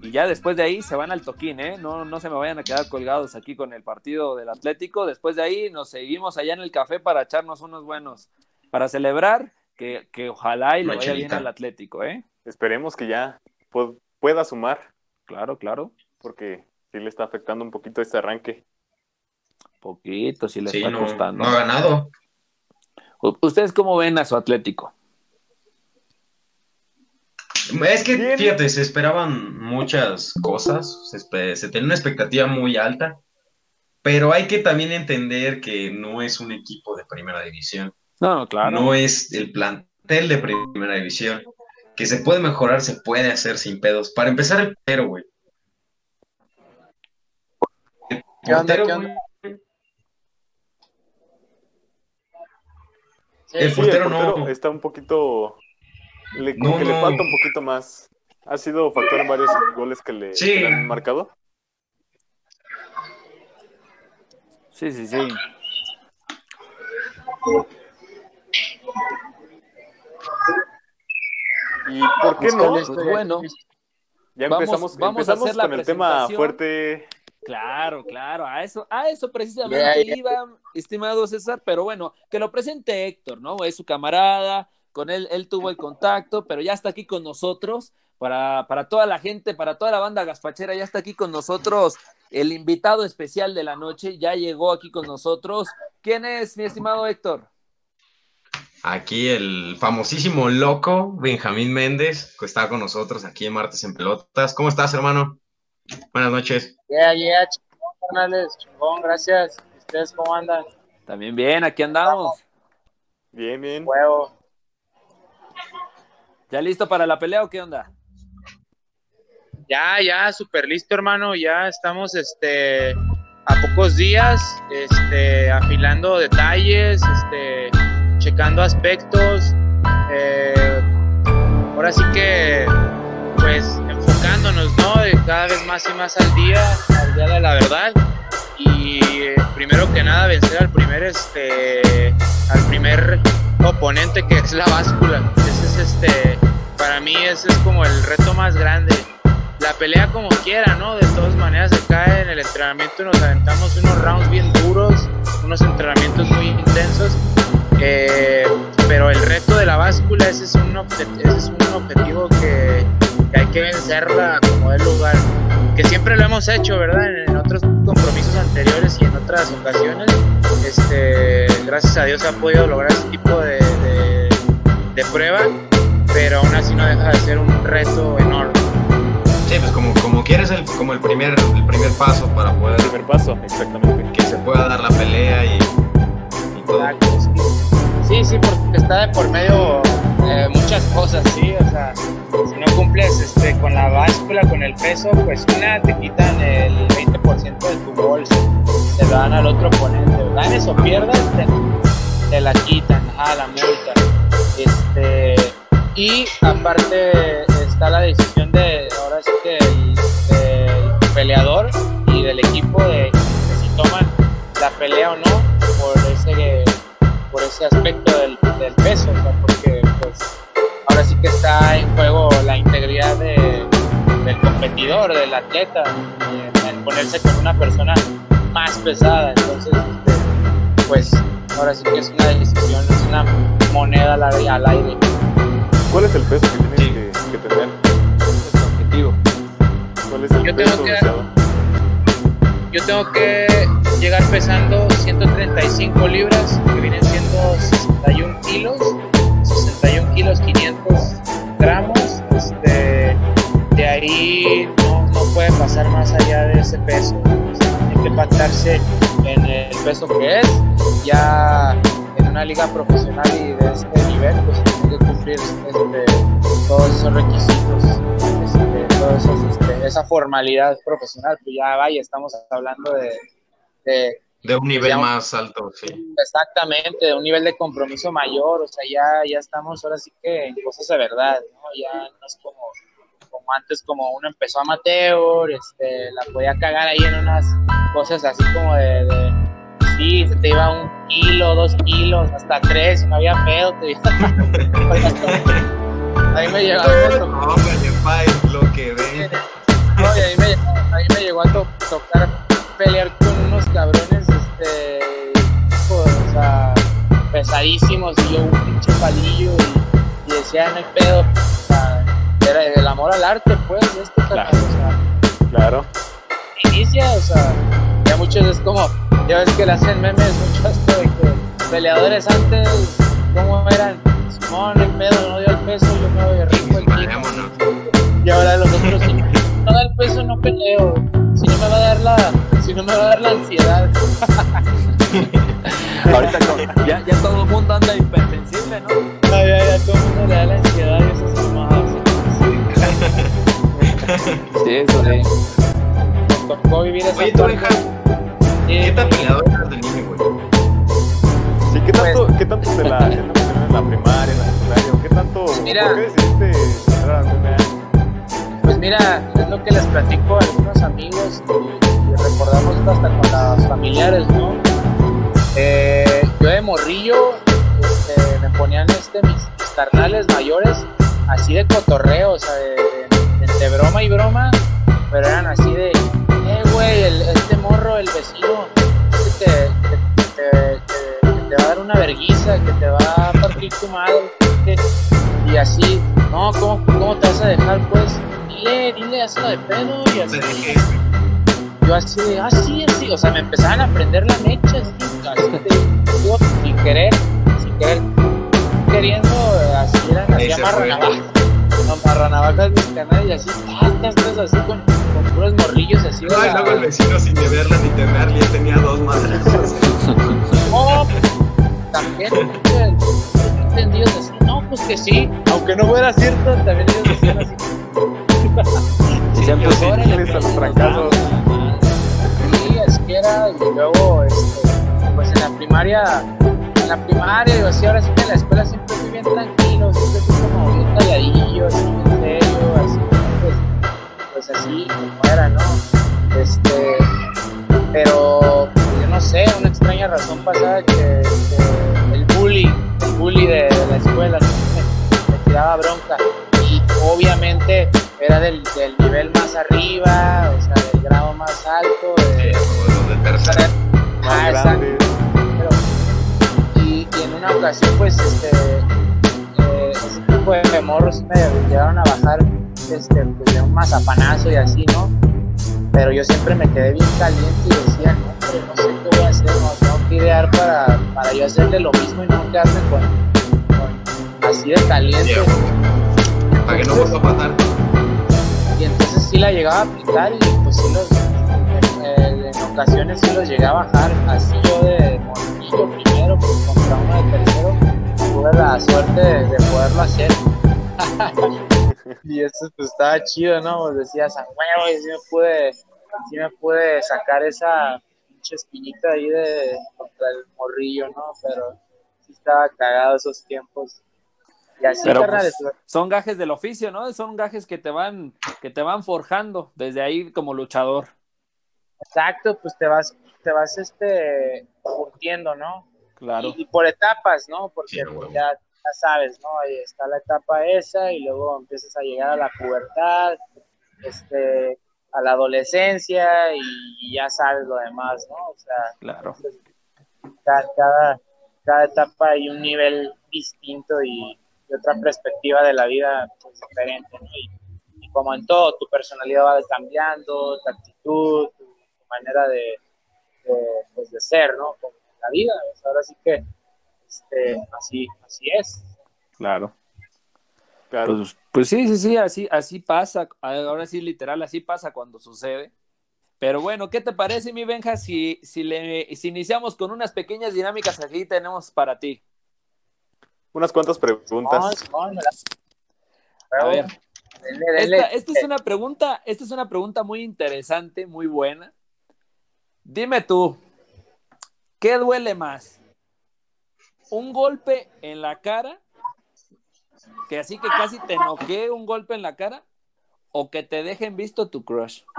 Y ya después de ahí se van al toquín, ¿eh? No, no se me vayan a quedar colgados aquí con el partido del Atlético. Después de ahí nos seguimos allá en el café para echarnos unos buenos, para celebrar que, que ojalá y le vaya bien al Atlético, ¿eh? Esperemos que ya pu- pueda sumar, Claro, claro. porque sí le está afectando un poquito este arranque. Poquito, si le Sí, está no, costando. no ha ganado. ¿Ustedes cómo ven a su Atlético? Es que, Bien. fíjate, se esperaban muchas cosas, se, se tenía una expectativa muy alta, pero hay que también entender que no es un equipo de primera división, No, no, claro. no es el plantel de primera división, que se puede mejorar, se puede hacer sin pedos. Para empezar, el portero, güey. El ¿Qué onda, portero, qué güey, onda? Sí, El Sí, portero el portero no- está un poquito. Le, No, que le falta un poquito más. Ha sido factor en varios goles que le, Sí. que le han marcado. Sí, sí, sí. ¿Y por qué no? Pues ya. bueno. Ya empezamos, vamos a empezamos hacer la con el tema presentación. fuerte. Claro, claro, a eso, a eso precisamente iba, estimado César, pero bueno, que lo presente Héctor, ¿no? Es su camarada, con él, él tuvo el contacto, pero ya está aquí con nosotros, para, para toda la gente, para toda la banda gaspachera, ya está aquí con nosotros el invitado especial de la noche, ya llegó aquí con nosotros. ¿Quién es, mi estimado Héctor? Aquí el famosísimo loco Benjamín Méndez, que está con nosotros aquí en Martes en Pelotas. ¿Cómo estás, hermano? Buenas noches. Yeah, yeah, chingón, carnales, chingón, gracias. ¿Ustedes cómo andan? También bien, aquí andamos. Bien, bien. Huevo. ¿Ya listo para la pelea o qué onda? Ya, ya, súper listo, hermano. Ya estamos, este, a pocos días, este, afilando detalles, este, checando aspectos. eh, ahora sí que, pues, enfocándonos, ¿no? Cada vez más y más al día, al día de la verdad. Y primero que nada, vencer al primer, este, al primer oponente que es la báscula. Este, para mí ese es como el reto más grande la pelea como quiera, ¿no? De todas maneras, acá en el entrenamiento nos aventamos unos rounds bien duros, unos entrenamientos muy intensos, eh, pero el reto de la báscula, ese es un, ese es un objetivo que, que hay que vencerla como del lugar, que siempre lo hemos hecho, ¿verdad? En, en otros compromisos anteriores y en otras ocasiones, este, gracias a Dios ha podido lograr ese tipo de, de, de prueba, pero aún así no deja de ser un reto enorme. Sí, pues como, como quieres el, como el primer, el primer paso para poder Primer paso, exactamente. que se pueda dar la pelea y, y todo. Exacto, sí. Sí, sí, porque está de por medio eh, muchas cosas, sí, o sea, si no cumples este, con la báscula, con el peso, pues una te quitan el 20% de tu bolsa, te lo dan al otro oponente, ganes o pierdas, te, te la quitan, a la multa. Este, y aparte está la decisión de, ahora sí que el, del peleador y del equipo de, si toman la pelea o no por ese por ese aspecto del, peso, o porque pues ahora sí que está en juego la integridad de- del competidor, del atleta, en, en ponerse con una persona más pesada, entonces este, pues ahora sí que es una decisión, es una moneda al, al aire. ¿Cuál es el peso que tienes que, que tener? Es el objetivo. ¿Cuál es el Yo tengo peso que- deseado? Yo tengo que llegar pesando 135 libras, que vienen siendo 61 kilos, 61 kilos 500 gramos. Este, de ahí no, no puede pasar más allá de ese peso. Tiene que pactarse en el peso que es. Ya en una liga profesional y de este nivel, pues tiene que cumplir este, todos esos requisitos este, todos esos, este, esa formalidad profesional, pues ya vaya, estamos hablando de, de De un nivel más alto, sí. exactamente, de un nivel de compromiso mayor, o sea, ya, ya estamos ahora sí que en cosas de verdad, ¿no? Ya no es como, como antes, como uno empezó amateur, este, la podía cagar ahí en unas cosas así como de, de sí, se te iba un kilo, dos kilos, hasta tres, y no había pedo, te iba a mí me llegaba a tocar lo que ven. No, y a mí me, a mí me llegó a to- tocar pelear con unos cabrones, este, hijo, o sea, pesadísimos, y yo un pinche palillo, y, y decía, no hay pedo, o sea, era el amor al arte, pues, esto, carnal, o sea, Claro. inicia, o sea, ya muchos es como, Ya ves que le hacen memes mucho esto de que peleadores antes, ¿cómo eran? Simón, el pedo no dio el peso, yo me voy a rico el. Y ahora los otros, si no da el peso, no peleo. Si no me va a dar la, si no me va a dar la ansiedad. Ahorita con- ya, ya todo el mundo anda hipersensible, ¿no? Ay, ay, ay, todo el mundo le da la ansiedad y esas mamadas. Sí, eso sí. Nos tocó vivir esa Oye, tú, Sí, ¿qué tan peleador eras de niño, güey? Sí, ¿qué tanto, ¿qué tanto te la, en la, en la primaria, en la secundaria? ¿Qué tanto, Mira. por qué decidiste entrar al MMA? Pues mira, es lo que les platico a algunos amigos y, y recordamos esto hasta con los familiares, ¿no? Eh, yo de morrillo este, me ponían este, mis, mis carnales mayores así de cotorreo, o sea, de, de- entre broma y broma, pero eran así de, eh, güey, el- este morro, el vecino, te, que te va a dar una verguiza, que te va a partir tu madre, y así, no, ¿cómo, ¿cómo te vas a dejar, pues? Dile, dile, hazlo de pedo, y así, yo así de, ah, sí, así, o sea, me empezaban a prender la mecha, así, así sin querer, sin querer, queriendo, así eran, así fue. Amarranavajas, canales, y así, tantas cosas, así, con, con puros morrillos, así, Ay, la- luego el vecino sin deberla ni temerla ya tenía dos madres. No, también eh, entendidos así, no, pues que sí, aunque no fuera cierto, también ellos decían así. Se Yo puso sí, órale, les pues, trancazos. Sí, es que era, y luego, este, pues en la primaria, en la primaria, yo así, ahora sí que en la escuela siempre fui bien tranquilo, siempre fui como bien calladillo, así, en serio, así, pues, pues así, como era, ¿no? Este, pero, pues, yo no sé, una extraña razón pasaba que, que el bully, el bully de, de la escuela, ¿no? me, me tiraba bronca, y obviamente era del, del nivel más arriba, o sea, del grado más alto, de, Los de tercera. Más Ah, exacto. Una ocasión, pues, este, eh, ese tipo de morros me llegaron a bajar este, pues, de un mazapanazo y así, ¿no? Pero yo siempre me quedé bien caliente y decía, no, hombre, no sé qué voy a hacer, no, tengo que idear para, para yo hacerle lo mismo y no quedarme con, con así de caliente. Para que no vuelva a pasar. Y entonces sí la llegaba a aplicar y pues sí los, en, en ocasiones sí los llegué a bajar, así yo de primero, contra uno de tercero, tuve la suerte de, de poderlo hacer. y eso pues estaba chido, ¿no? Pues decías, a huevo, y sí me pude, sí me pude sacar esa pinche espinita ahí de contra el morrillo, ¿no? Pero sí estaba cagado esos tiempos. Y así, Pero pues, son gajes del oficio, ¿no? Son gajes que te van, que te van forjando desde ahí como luchador. Exacto, pues te vas, te vas este curtiendo, ¿no? Claro. Y, y por etapas, ¿no? Porque Sí, huevo. ya, ya sabes, ¿no? Ahí está la etapa esa y luego empiezas a llegar a la pubertad, este, a la adolescencia y, y ya sabes lo demás, ¿no? O sea, Claro. cada, cada, cada etapa hay un nivel distinto y, y otra perspectiva de la vida pues, diferente, ¿no? Y, y como en todo, tu personalidad va cambiando, tu actitud, tu, tu manera de, de, pues, de ser, ¿no? Como la vida, ahora sí que este, así, así es. Claro. Claro. Pues, pues sí, sí, sí, así, así pasa. Ahora sí, literal, así pasa cuando sucede. Pero bueno, ¿qué te parece, mi Benja, si, si, le, si iniciamos con unas pequeñas dinámicas que aquí tenemos para ti? Unas cuantas preguntas. A ver, esta, esta es una pregunta, esta es una pregunta muy interesante, muy buena. Dime tú, ¿qué duele más? ¿Un golpe en la cara? Que así que casi te noquee un golpe en la cara o que te dejen visto tu crush.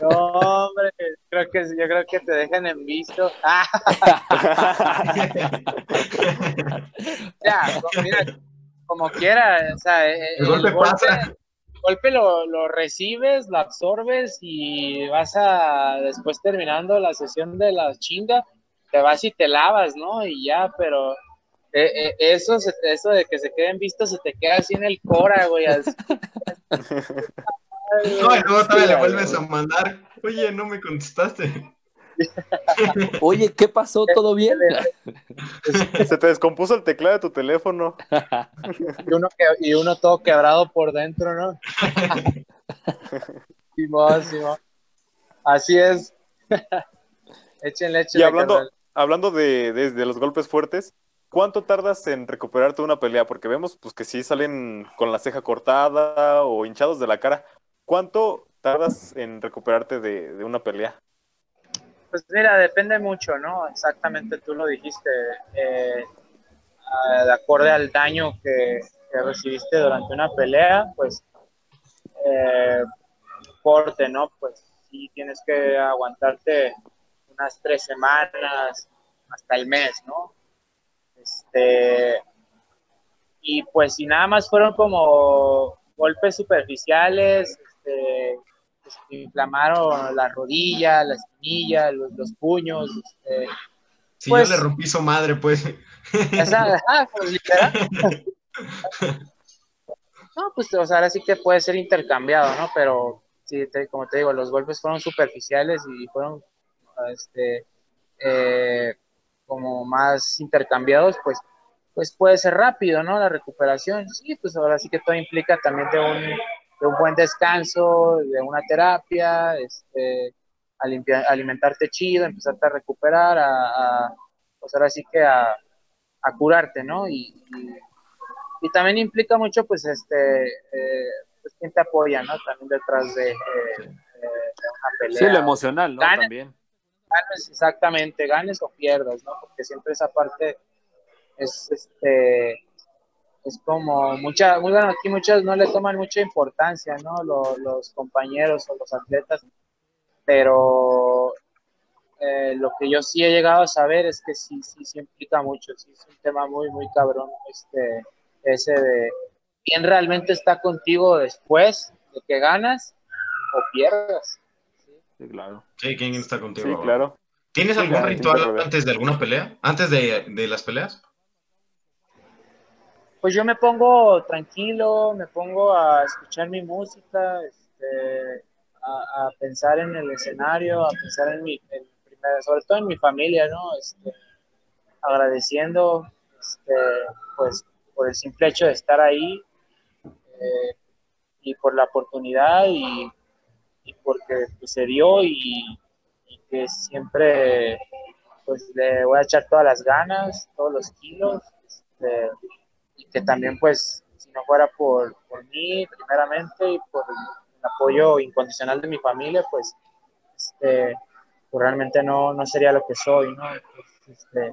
No, hombre, creo que, yo creo que te dejan en visto. ya, como- mira, como quiera, o sea, El golpe pasa. El golpe lo, lo recibes, lo absorbes y vas a, después terminando la sesión de la chinga, te vas y te lavas, ¿no? Y ya, pero eh, eh, eso, se- eso de que se queden vistos se te queda así en el cora, güey. así. No, y luego todavía le vuelves a mandar. Oye, no me contestaste. Oye, ¿qué pasó? ¿Todo bien? Se te descompuso el teclado de tu teléfono. Y uno, que, y uno todo quebrado por dentro, ¿no? Simón, Simón. Así es. échenle, échenle. Y hablando, carnal. hablando de, de- de los golpes fuertes, ¿cuánto tardas en recuperarte de una pelea? Porque vemos pues, que sí salen con la ceja cortada o hinchados de la cara. ¿Cuánto tardas en recuperarte de, de una pelea? Pues mira, depende mucho, ¿no? Exactamente, tú lo dijiste. eh, ah, de acuerdo al daño que, que recibiste durante una pelea, pues eh, corte, ¿no? Pues sí tienes que aguantarte unas tres semanas hasta el mes, ¿no? Este, y pues si nada más fueron como golpes superficiales, este, pues, inflamaron la rodilla, la espinilla, los, los puños, este, Si Pues- yo le rompí su madre, pues. esa- ah, pues, literal. No, pues o sea, ahora sí que puede ser intercambiado, ¿no? Pero sí, te- como te digo, los golpes fueron superficiales y fueron este, eh, como más intercambiados, pues, pues puede ser rápido, ¿no? La recuperación. Sí, pues ahora sí que todo implica también de un, de un buen descanso, de una terapia, este, a limpia- alimentarte chido, empezarte a recuperar, a, a- pues ahora sí que a, a curarte, ¿no? Y, y, y también implica mucho, pues, este, eh, pues, quién te apoya, ¿no? También detrás de, eh, eh, de una pelea. Sí, lo emocional, ¿no? También. ganes exactamente, ganes o pierdas, ¿no? Porque siempre esa parte es, este, es como mucha, muy bueno, aquí muchos no le toman mucha importancia, ¿no? Lo- los compañeros o los atletas, pero eh, lo que yo sí he llegado a saber es que sí, sí, sí implica mucho, sí es un tema muy, muy cabrón, este, ese de quién realmente está contigo después de que ganas o pierdas. Sí, claro. Sí, ¿quién está contigo? Sí, ahora? claro. ¿Tienes Sí, algún claro, ritual antes de alguna pelea? ¿Antes de, de las peleas? Pues yo me pongo tranquilo, me pongo a escuchar mi música, este, a, pensar en el escenario, a pensar en mi, en primero, sobre todo en mi familia, ¿no? Este, agradeciendo, este, pues, por el simple hecho de estar ahí eh, y por la oportunidad y, y porque pues, se dio y, y que siempre, pues, le voy a echar todas las ganas, todos los kilos, este, y que también pues si no fuera por, por mí primeramente y por el apoyo incondicional de mi familia pues, este, pues realmente no, no sería lo que soy ¿no? Este,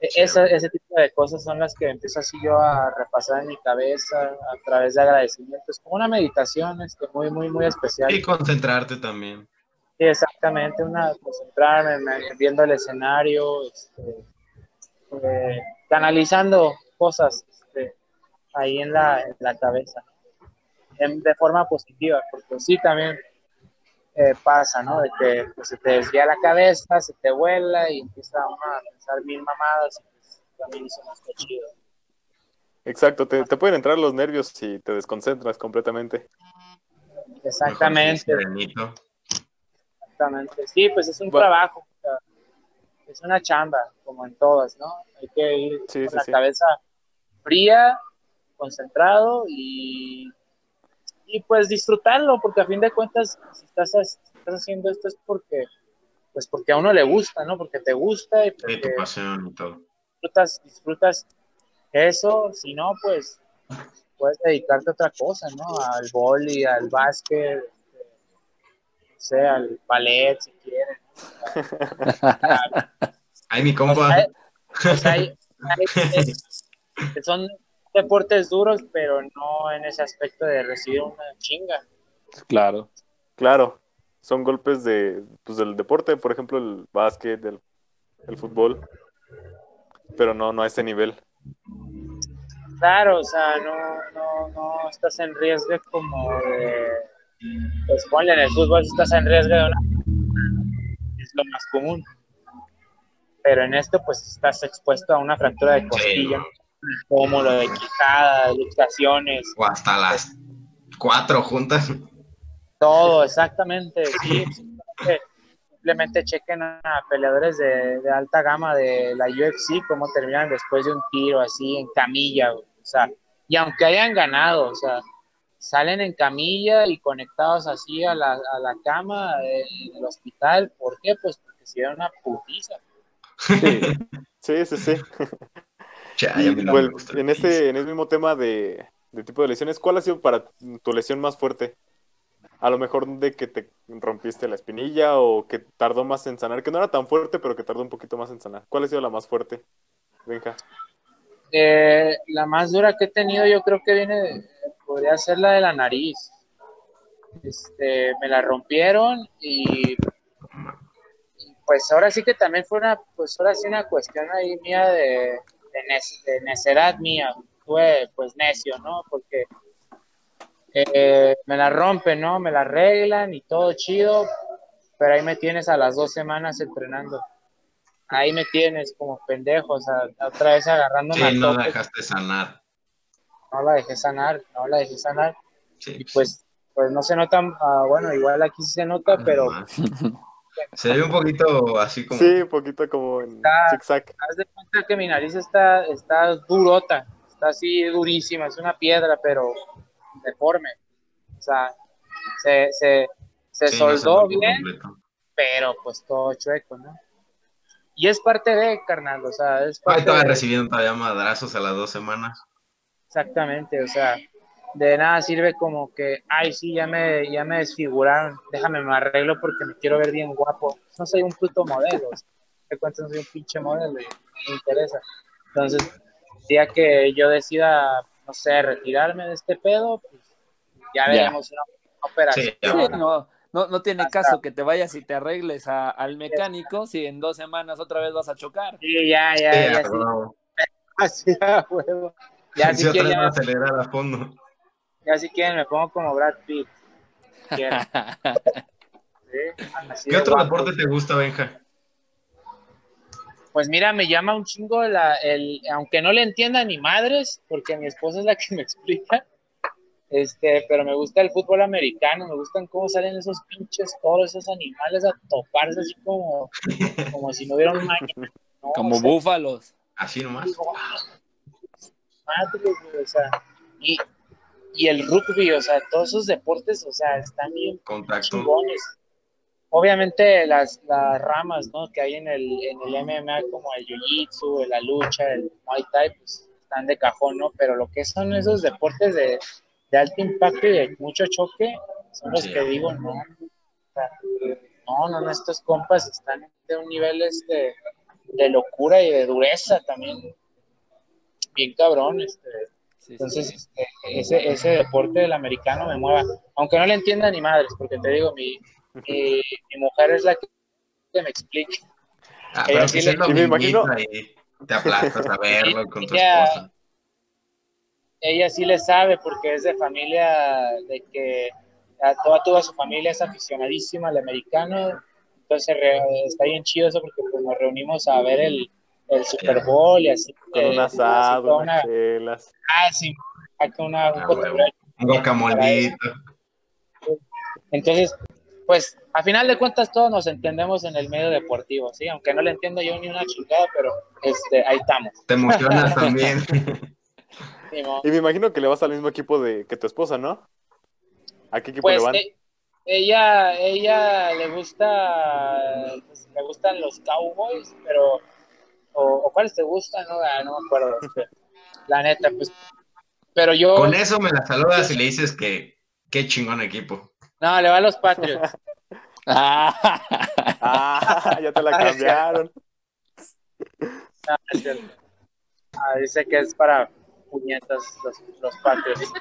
e- esa- ese tipo de cosas son las que empiezo así yo a repasar en mi cabeza a través de agradecimientos como una meditación este, muy muy muy especial Y concentrarte también. Sí, exactamente, una concentrarme, me- viendo el escenario, este, eh, canalizando cosas ahí en la, en la cabeza, en- de forma positiva, porque sí también eh, pasa, ¿no? De que pues, se te desvía la cabeza, se te vuela y empieza uno a pensar mil mamadas y pues, también eso no está chido. Exacto, te, te pueden entrar los nervios si te desconcentras completamente. Exactamente. Exactamente. Sí, pues es un trabajo. o sea, es una chamba, como en todas, ¿no? Hay que ir Sí, con sí, la sí. cabeza fría, concentrado y, y pues disfrutarlo, porque a fin de cuentas, si estás, si estás haciendo esto es porque, pues porque a uno le gusta, ¿no? Porque te gusta y Sí, porque tu pasión y todo. disfrutas, disfrutas eso, si no, pues puedes dedicarte a otra cosa, ¿no? Al vóley, al básquet, no sé, al ballet, si quieres. Ay, mi compa. sea, o sea, hay- hay- que son deportes duros, pero no en ese aspecto de recibir una chinga. Claro. Claro, son golpes de, pues, del deporte, por ejemplo, el básquet, el, el fútbol, pero no, no a ese nivel. Claro, o sea, no, no, no estás en riesgo como de, pues ponle en el fútbol estás en riesgo de una, es lo más común. Pero en esto, pues estás expuesto a una fractura de costilla, pómulo, de quijada, luxaciones, O hasta las cuatro juntas. Todo, exactamente. Sí, simplemente, simplemente chequen a peleadores de, de alta gama de la UFC, cómo terminan después de un tiro así en camilla. O sea, y aunque hayan ganado, o sea, salen en camilla y conectados así a la, a la cama del del hospital. ¿Por qué? Pues porque se dieron una putiza. Sí, sí, sí. sí. Ya, ya Y, me la bueno, gusta. en este, en el mismo tema de, de tipo de lesiones, ¿cuál ha sido para tu lesión más fuerte? A lo mejor de que te rompiste la espinilla o que tardó más en sanar, que no era tan fuerte, pero que tardó un poquito más en sanar. ¿Cuál ha sido la más fuerte? Benja. Eh, la más dura que he tenido yo creo que viene, de- podría ser la de la nariz. Este, me la rompieron y, y, pues ahora sí que también fue una, pues ahora sí una cuestión ahí mía de, de, de necedad mía. Fue pues necio, ¿no? Porque eh, me la rompen, ¿no? Me la arreglan y todo chido, pero ahí me tienes a las dos semanas entrenando. Ahí me tienes como pendejo, o sea, otra vez agarrando Sí, no dejaste sanar. no la dejé sanar, no la dejé sanar. Sí, Y pues, pues no se nota, ah, bueno, igual aquí sí se nota, pero nomás. Se ve un poquito así como. Sí, un poquito como en zigzag. haz de cuenta que mi nariz está, está durota, está así durísima, es una piedra, pero deforme. O sea, se, se, se Sí, no se soldó bien, completo. pero pues todo chueco, ¿no? Y es parte de, carnal, o sea, es Ahí parte estaba de, recibiendo todavía madrazos a las dos semanas. exactamente, o sea, de nada sirve como que, ay, sí, ya me, ya me desfiguraron, déjame me arreglo porque me quiero ver bien guapo. No soy un puto modelo, te cuento, no soy un pinche modelo y no me interesa. Entonces, el día que yo decida, no sé, retirarme de este pedo, pues ya Ya. veremos una operación. Sí, Sí, no, no, no tiene Hasta- caso que te vayas y te arregles a- al mecánico si en dos semanas otra vez vas a chocar. Sí, ya, ya, Sí, ya. Ya, Sí, si otra quieren, vez va a ya, acelerar a fondo. Ya si quieren me pongo como Brad Pitt. si. Sí, ¿Qué de otro guapo. deporte te gusta, Benja? Pues mira, me llama un chingo la, el, aunque no le entienda ni madres, porque mi esposa es la que me explica, este, pero me gusta el fútbol americano, me gustan cómo salen esos pinches toros, esos animales a toparse así como, como si no hubiera un mañana. ¿no? Como O sea, búfalos. Así nomás. digo, madre, güey, o sea, y, y el rugby, o sea, todos esos deportes, o sea, están bien Contacto. chingones. Obviamente las, las ramas, ¿no? Que hay en el, en el MMA como el Jiu-Jitsu, la lucha, el Muay Thai, pues están de cajón, ¿no? Pero lo que son esos deportes de, de alto impacto y de mucho choque, son los Sí. que digo, no. no, no, no, estos compas están de un nivel este, de locura y de dureza también. Bien cabrón, este. Sí, Entonces, sí. este, ese, ese deporte del americano me mueva. Aunque no le entienda ni madres, porque te digo, mi, mi, mi mujer es la que, que me explica. Ah, Ella pero sí que le- me imagino- y te aplastas a verlo con tu Ella- esposa. Ella sí le sabe porque es de familia de que a toda, toda su familia es aficionadísima al americano. Entonces re- está bien chido eso porque pues, nos reunimos a ver el, el Super Bowl y así. Con eh, un asado, unas chelas. ah, sí, acá una, un Ah. Un guacamolito. Entonces, pues a final de cuentas todos nos entendemos en el medio deportivo, ¿sí? Aunque no le entiendo yo ni una chingada, pero este, ahí estamos. Te emocionas también. Y me imagino que le vas al mismo equipo de que tu esposa, ¿no? ¿A qué equipo Pues le van? e- ella, ella le gusta, pues, le gustan los Cowboys, pero o, o cuáles te gustan, no, Ah, no me acuerdo. la neta, pues, pero yo, Con eso me la saludas y le dices que qué chingón equipo. no, le va a los Patriots. Ah, Ah, ya te la Ah, cambiaron. No, es cierto. Ah, dice que es para puñetas los, los Patriots.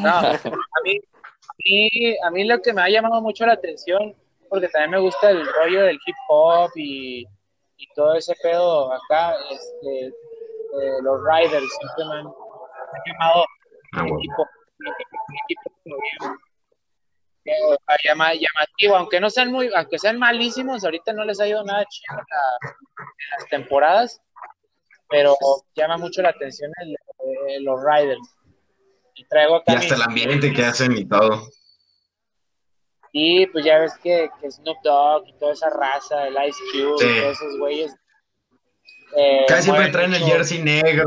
No, a mí, a, mí, a mí lo que me ha llamado mucho la atención, porque también me gusta el rollo del hip hop y, y todo ese pedo acá, este, eh, los Riders siempre me han, llamado Ah, huevo. equipo, un equipo eh, llama- llamativo, aunque no sean muy, aunque sean malísimos, ahorita no les ha ido nada chido en, la- en las temporadas, pero llama mucho la atención el, eh, los Riders. Y traigo acá Y hasta mi- el ambiente que hacen y todo. Y pues ya ves que, que Snoop Dogg y toda esa raza, el Ice Cube Sí. y todos esos güeyes. eh, Casi siempre traen el jersey negro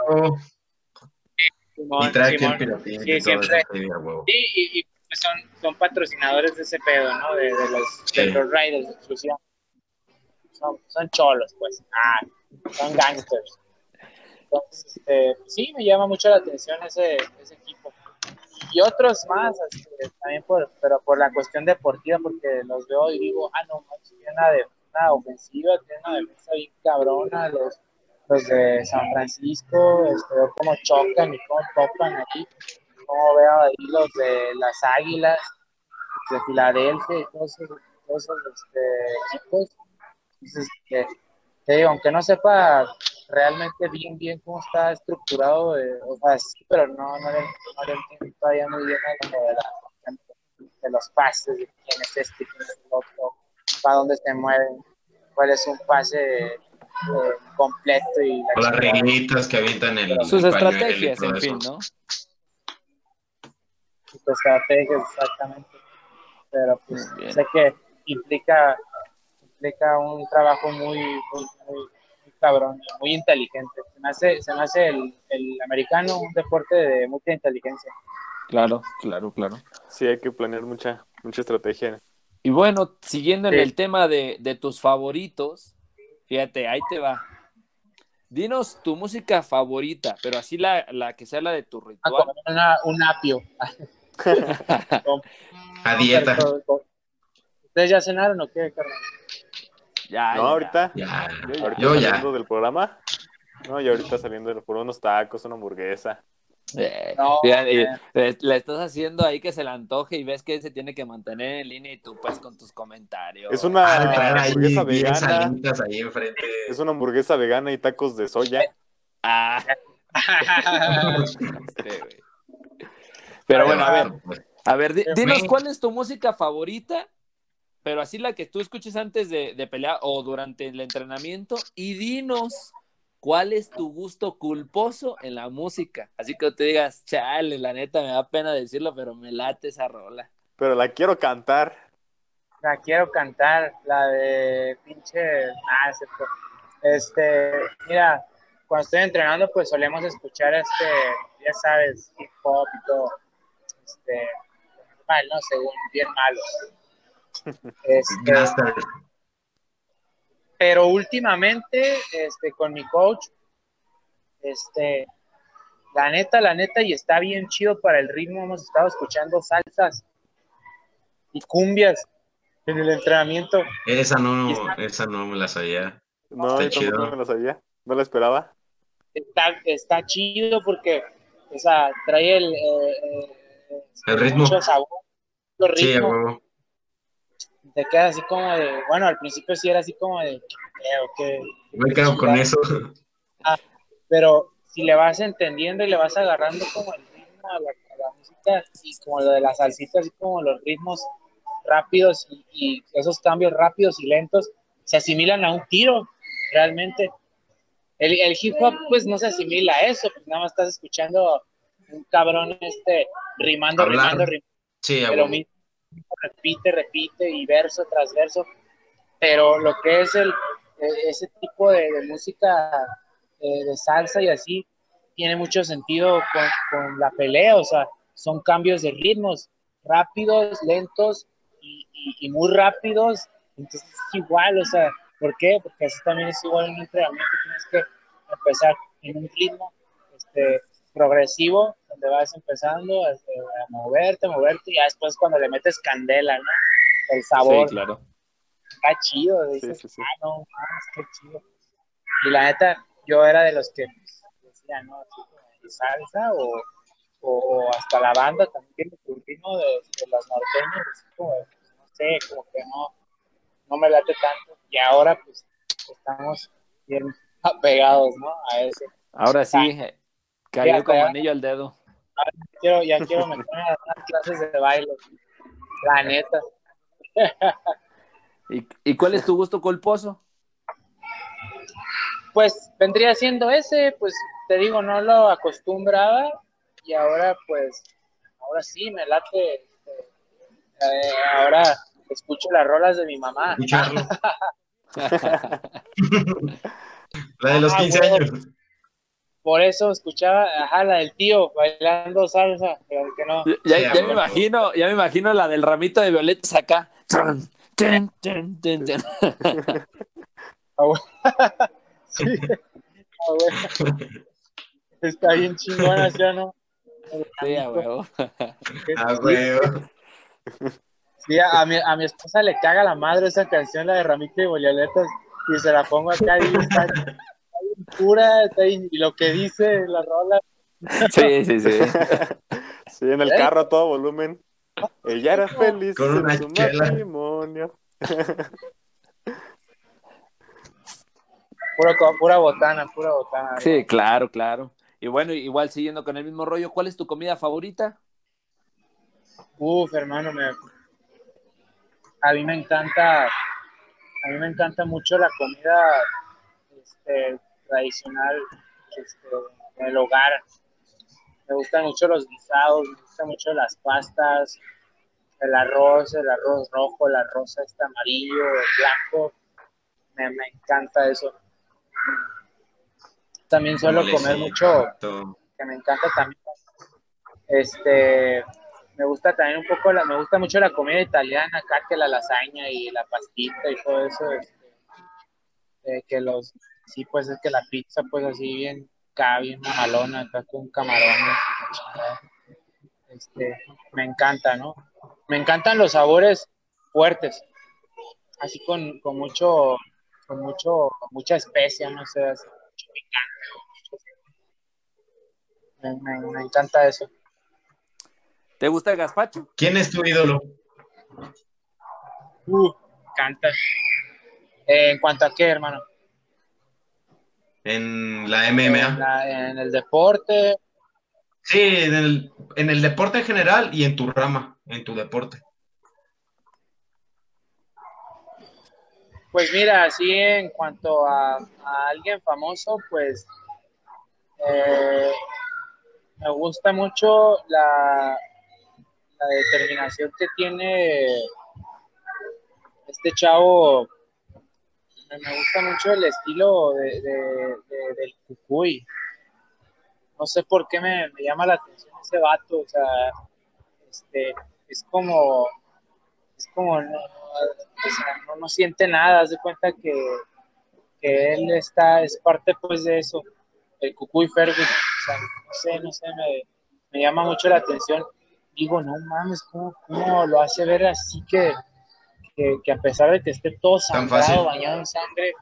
Simón, y trae aquí el pilotín Sí, y siempre. sí, y, y, pues, son, son patrocinadores de ese pedo, ¿no? De, de los, Sí. de los Riders exclusivamente. Son, son cholos, pues. Ah, son gangsters. Entonces, este, sí, me llama mucho la atención ese. Otros más, también por, pero por la cuestión deportiva, porque los veo y digo, ah, no, tiene una, de, una ofensiva, tiene una defensa bien cabrona, los, los de San Francisco, este, veo cómo chocan y cómo topan ahí, cómo veo ahí los de las Águilas, de Filadelfia y todos esos, todos este, equipos. Entonces, te digo, aunque no sepa realmente bien, bien cómo está estructurado, eh, o sea, sí, pero no, no, le, no le entiendo todavía muy bien a lo de, la- de los pases, de quién es este, quién es el otro, para dónde se mueven, cuál es un pase eh, completo y la las reglitas que avientan el. Sus el estrategias, en fin, ¿no? sus estrategias, exactamente. Pero pues bien. sé que implica, implica un trabajo muy, muy, muy cabrón, muy inteligente. Se me hace, se me hace el, el americano un deporte de mucha inteligencia. Claro, claro, claro. Sí, hay que planear mucha, mucha estrategia. Y bueno, siguiendo en el tema de, de tus favoritos, fíjate, ahí te va. Dinos tu música favorita, pero así la, la que sea la de tu Ah, ritual. como una- un apio. A dieta. ¿Ustedes ya cenaron o qué, carnal? Ya, No, ya. ahorita, Ya. ahorita Yo ya. saliendo del programa. No, y ahorita saliendo por unos tacos, una hamburguesa. Eh, No, eh. le, estás haciendo ahí que se le antoje y ves que él se tiene que mantener en línea y tú pues con tus comentarios. Es una Ah, ahí hamburguesa vegana. salitas ahí enfrente. Es una hamburguesa vegana y tacos de soya. Ah, este. Pero bueno, a ver, a ver, di- dinos cuál es tu música favorita, pero así la que tú escuches antes de, de pelear o durante el entrenamiento, y dinos cuál es tu gusto culposo en la música. Así que te digas, chale, la neta me da pena decirlo, pero me late esa rola. Pero la quiero cantar. La quiero cantar, la de pinche. Ah, es cierto. Este, mira, cuando estoy entrenando, pues solemos escuchar este, ya sabes, hip hop y todo. Este, mal, ¿no? Según, bien malos. Este, pero últimamente, este, con mi coach, este, la neta, la neta, y está bien chido para el ritmo, hemos estado escuchando salsas y cumbias en el entrenamiento. Esa no, está- esa no me la sabía. No, Está chido. me la sabía. No la esperaba. está, está chido porque, o sea, trae el, eh, eh, El ritmo. mucho sabor, mucho Sí, a ritmo, huevo. Te queda así como de, bueno, al principio sí era así como de, ¿qué, qué, Me quedo con eso. pero si le vas entendiendo y le vas agarrando como el ritmo a la, a la música y como lo de la salsita, así como los ritmos rápidos y, y esos cambios rápidos y lentos se asimilan a un tiro, realmente. El, el hip hop pues no se asimila a eso, pues nada más estás escuchando un cabrón este rimando, Hablar. rimando, rimando, Sí, pero mismo, repite, repite y verso tras verso. Pero lo que es el, eh, ese tipo de, música eh, de salsa y así, tiene mucho sentido con, con la pelea, o sea, son cambios de ritmos rápidos, lentos y, muy rápidos. Entonces es igual, o sea, ¿por qué? Porque así también es igual en un entrenamiento, tienes que empezar en un ritmo este, progresivo, donde vas empezando este, a moverte, moverte, y ya después cuando le metes candela, ¿no? El sabor, Sí, claro. está chido, dices, sí, sí. ah, no, mames, qué chido. Y la neta, yo era de los que pues, decía, ¿no? Salsa o, o, hasta la banda también su ritmo de, de los norteños, así como, de, no sé, como que no, no me late tanto. Y ahora, pues, estamos bien apegados, ¿no? A eso. Ahora sí, eh, cayó Ya, como ya. anillo al dedo. Quiero, ya quiero meterme a unas clases de baile, la neta. ¿Y, y cuál es tu gusto culposo? Pues vendría siendo ese, pues te digo, no lo acostumbraba y ahora pues, ahora sí me late, eh, ahora escucho las rolas de mi mamá. Escucharlo. La de los Ah, 15 huevo. años. Por eso escuchaba, ajá, la del tío bailando salsa, pero que no. Ya, a me huevo. imagino, ya me imagino la del ramito de violetas acá. Sí. Ah, bueno. Está bien chingona, ¿sí o no? Sí, a huevo. Ah, güey. Sí, a mi, a mi esposa le caga la madre esa canción, la de Ramito y Violetas, y se la pongo acá y está, bien- y lo que dice la rola, Sí, sí, sí. Sí, en el ¿Eh? carro a todo volumen. Ella era feliz Con en una su chela. matrimonio. pura, pura botana, pura botana. Sí, claro, claro. Y bueno, igual siguiendo con el mismo rollo, ¿cuál es tu comida favorita? Uf, hermano, me- a mí me encanta, a mí me encanta mucho la comida este, tradicional este, del hogar. Me gustan mucho los guisados, me gustan mucho las pastas, el arroz, el arroz rojo, el arroz este amarillo, el blanco. Me, me encanta eso. También suelo comer mucho que me encanta también. Este, me gusta también un poco, la, me gusta mucho la comida italiana, acá que la lasaña y la pastita y todo eso. Este, eh, que los, sí, pues es que la pizza, pues así bien, acá bien mamalona, acá con camarones. Este, me encanta, ¿no? Me encantan los sabores fuertes, así con, con mucho, con mucho, con mucha especia, no sé, así, mucho picante. me, me- me encanta eso. ¿Te gusta el gazpacho? ¿Quién es tu ídolo? Uh, canta. Eh, en cuanto a qué, hermano. En la En, MMA. la- en el deporte, Sí, en el, en el deporte en general y en tu rama, en tu deporte. pues mira, así en cuanto a, a alguien famoso, pues eh, me gusta mucho la, la determinación que tiene este chavo. Me, gusta mucho el estilo de, de- de- del Cucuy. No sé por qué me, me llama la atención ese vato, o sea, este, es como, es como, no, no, no siente nada, haz de cuenta que, que él está, es parte pues de eso, el Cucuy Fergus, o sea, no sé, no sé, me, me llama mucho la atención. Digo, no mames, ¿cómo, cómo lo hace ver así que, que, que a pesar de que esté todo sangrado, bañado en sangre,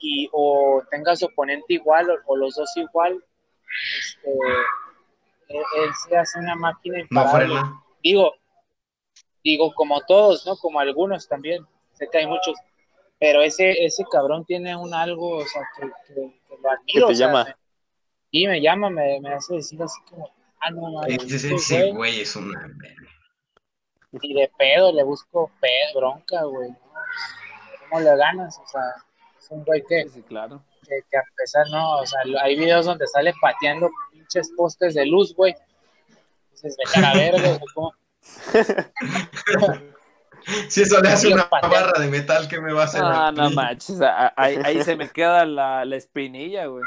y o tenga su oponente igual o, o los dos igual, este, él, él se hace una máquina No imparable. frena. Digo, digo, como todos, ¿no? Como algunos también, sé que hay muchos, pero ese, ese cabrón tiene un algo, o sea, que, que- que lo admiro. Que te o sea, llama. me- sí, me llama, me, me hace decir así como, ah, no, no, Ese, este ese güey, güey es una. Y de pedo le busco pedo, bronca, güey. ¿Cómo le ganas? O sea, es un güey que, Sí, claro. que, que a pesar, no, o sea, hay videos donde sale pateando pinches postes de luz, güey. Entonces, de cara verde, o ¿cómo? Si eso le hace una barra de metal, ¿qué me va a hacer? Ah, no manches, ahí, ahí se me queda la, la espinilla, güey.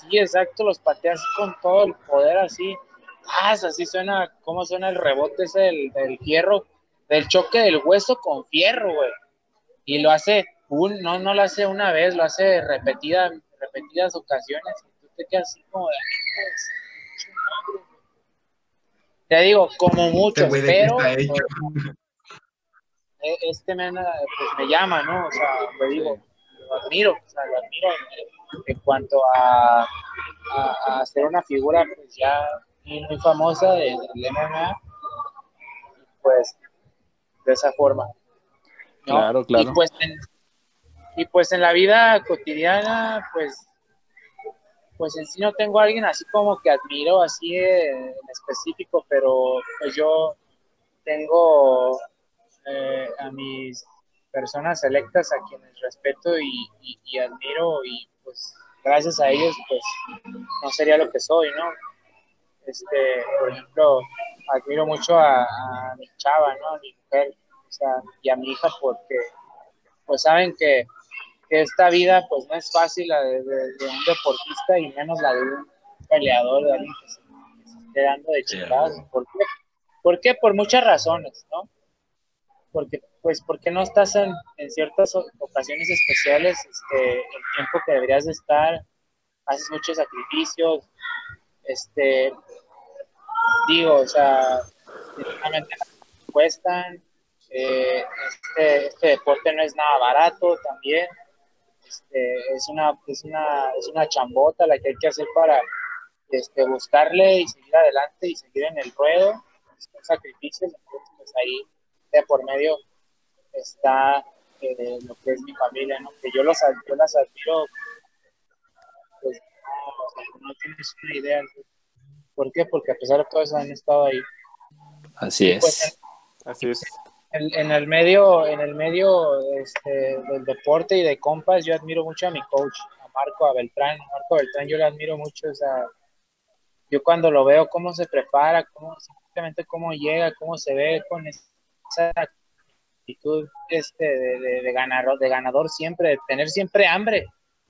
Sí, exacto, los pateas con todo el poder así. Ah, así suena, ¿cómo suena el rebote ese del, del fierro? Del choque del hueso con fierro, güey. Y lo hace, un, no, no lo hace una vez, lo hace repetida, repetidas ocasiones. Y tú te quedas así como de, "Ah, pues, chingón, güey". Te digo, como muchos, Este qué pero eh, este men pues, me llama, ¿no? O sea, le digo, lo admiro, o sea, lo admiro en, en cuanto a, a, a hacer una figura pues ya muy, famosa del, del MMA, pues de esa forma. ¿no? Claro, claro. Y pues, en, y pues en la vida cotidiana, pues, pues en sí no tengo a alguien así como que admiro así en específico, pero pues yo tengo eh, a mis personas selectas a quienes respeto y, y- y admiro y pues gracias a ellos pues no sería lo que soy, ¿no? Este, por ejemplo, admiro mucho a, a mi chava, ¿no? A mi mujer, o sea, y a mi hija porque pues saben que, que esta vida pues no es fácil la de, de- de un deportista y menos la de un peleador, de alguien que se, que se esté dando de chingadas. ¿Por qué? ¿Por qué? Por muchas razones, ¿no? Porque, pues, porque no estás en, en ciertas ocasiones especiales este, el tiempo que deberías de estar, haces muchos sacrificios, este, digo, o sea, sinceramente cuestan, eh, este, este deporte no es nada barato también, este, es una, es una, es una chambota la que hay que hacer para este, buscarle y seguir adelante y seguir en el ruedo, son sacrificios, entonces pues ahí de por medio está eh, lo que es mi familia, ¿no? que yo, los, yo las admiro, o sea, no tienes una idea. ¿Por qué? Porque a pesar de todo eso han estado ahí. Así Pues, es. Así es. En, en el medio, en el medio este, del deporte y de compas, yo admiro mucho a mi coach, a Marco, a Beltrán. Marco Beltrán, yo lo admiro mucho. O sea, yo cuando lo veo, cómo se prepara, cómo, simplemente cómo llega, cómo se ve con esa actitud este, de, de, de ganador, de ganador siempre, de tener siempre hambre.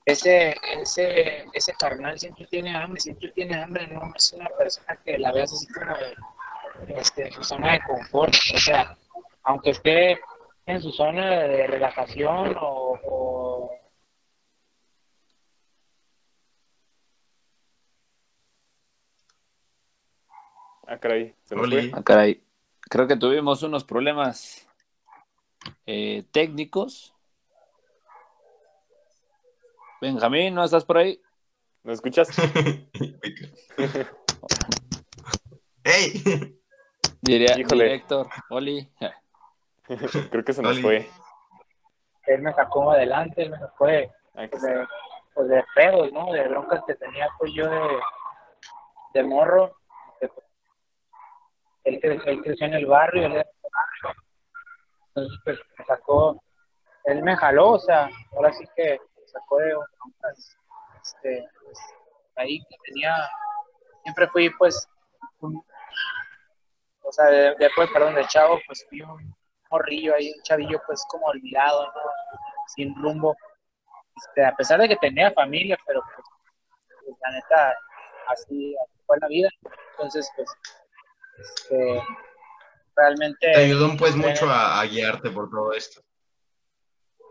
Ese, ese, ese carnal siempre tiene hambre, siempre tiene hambre, no es una persona que la veas así como de, este, su zona de confort, o sea, aunque esté en su zona de relajación o, o- Ah, caray. Se nos fue. Ah, caray. Creo que tuvimos unos problemas eh, técnicos. Benjamín, ¿no estás por ahí? ¿No escuchas? ¡Ey! Diría, Híjole. Héctor, Oli. Creo que se nos Oli. fue. él me sacó adelante, él me sacó de, pues, de, pues, de pedos, ¿no? De broncas que tenía pues yo de, de morro. pues, él, cre- él creció en el barrio, él era. Entonces, pues, me sacó, él me jaló, o sea, ahora sí que me sacó de broncas, este, pues, ahí que tenía, siempre fui, pues, un, o sea, de- después, perdón, de chavo, pues fui un morrillo ahí, un chavillo, pues, como olvidado, ¿no? Sin rumbo este, a pesar de que tenía familia, pero pues, pues, la neta, así, así fue la vida. Entonces, pues, este, realmente, Te ayudó pues mucho a, a guiarte por todo esto.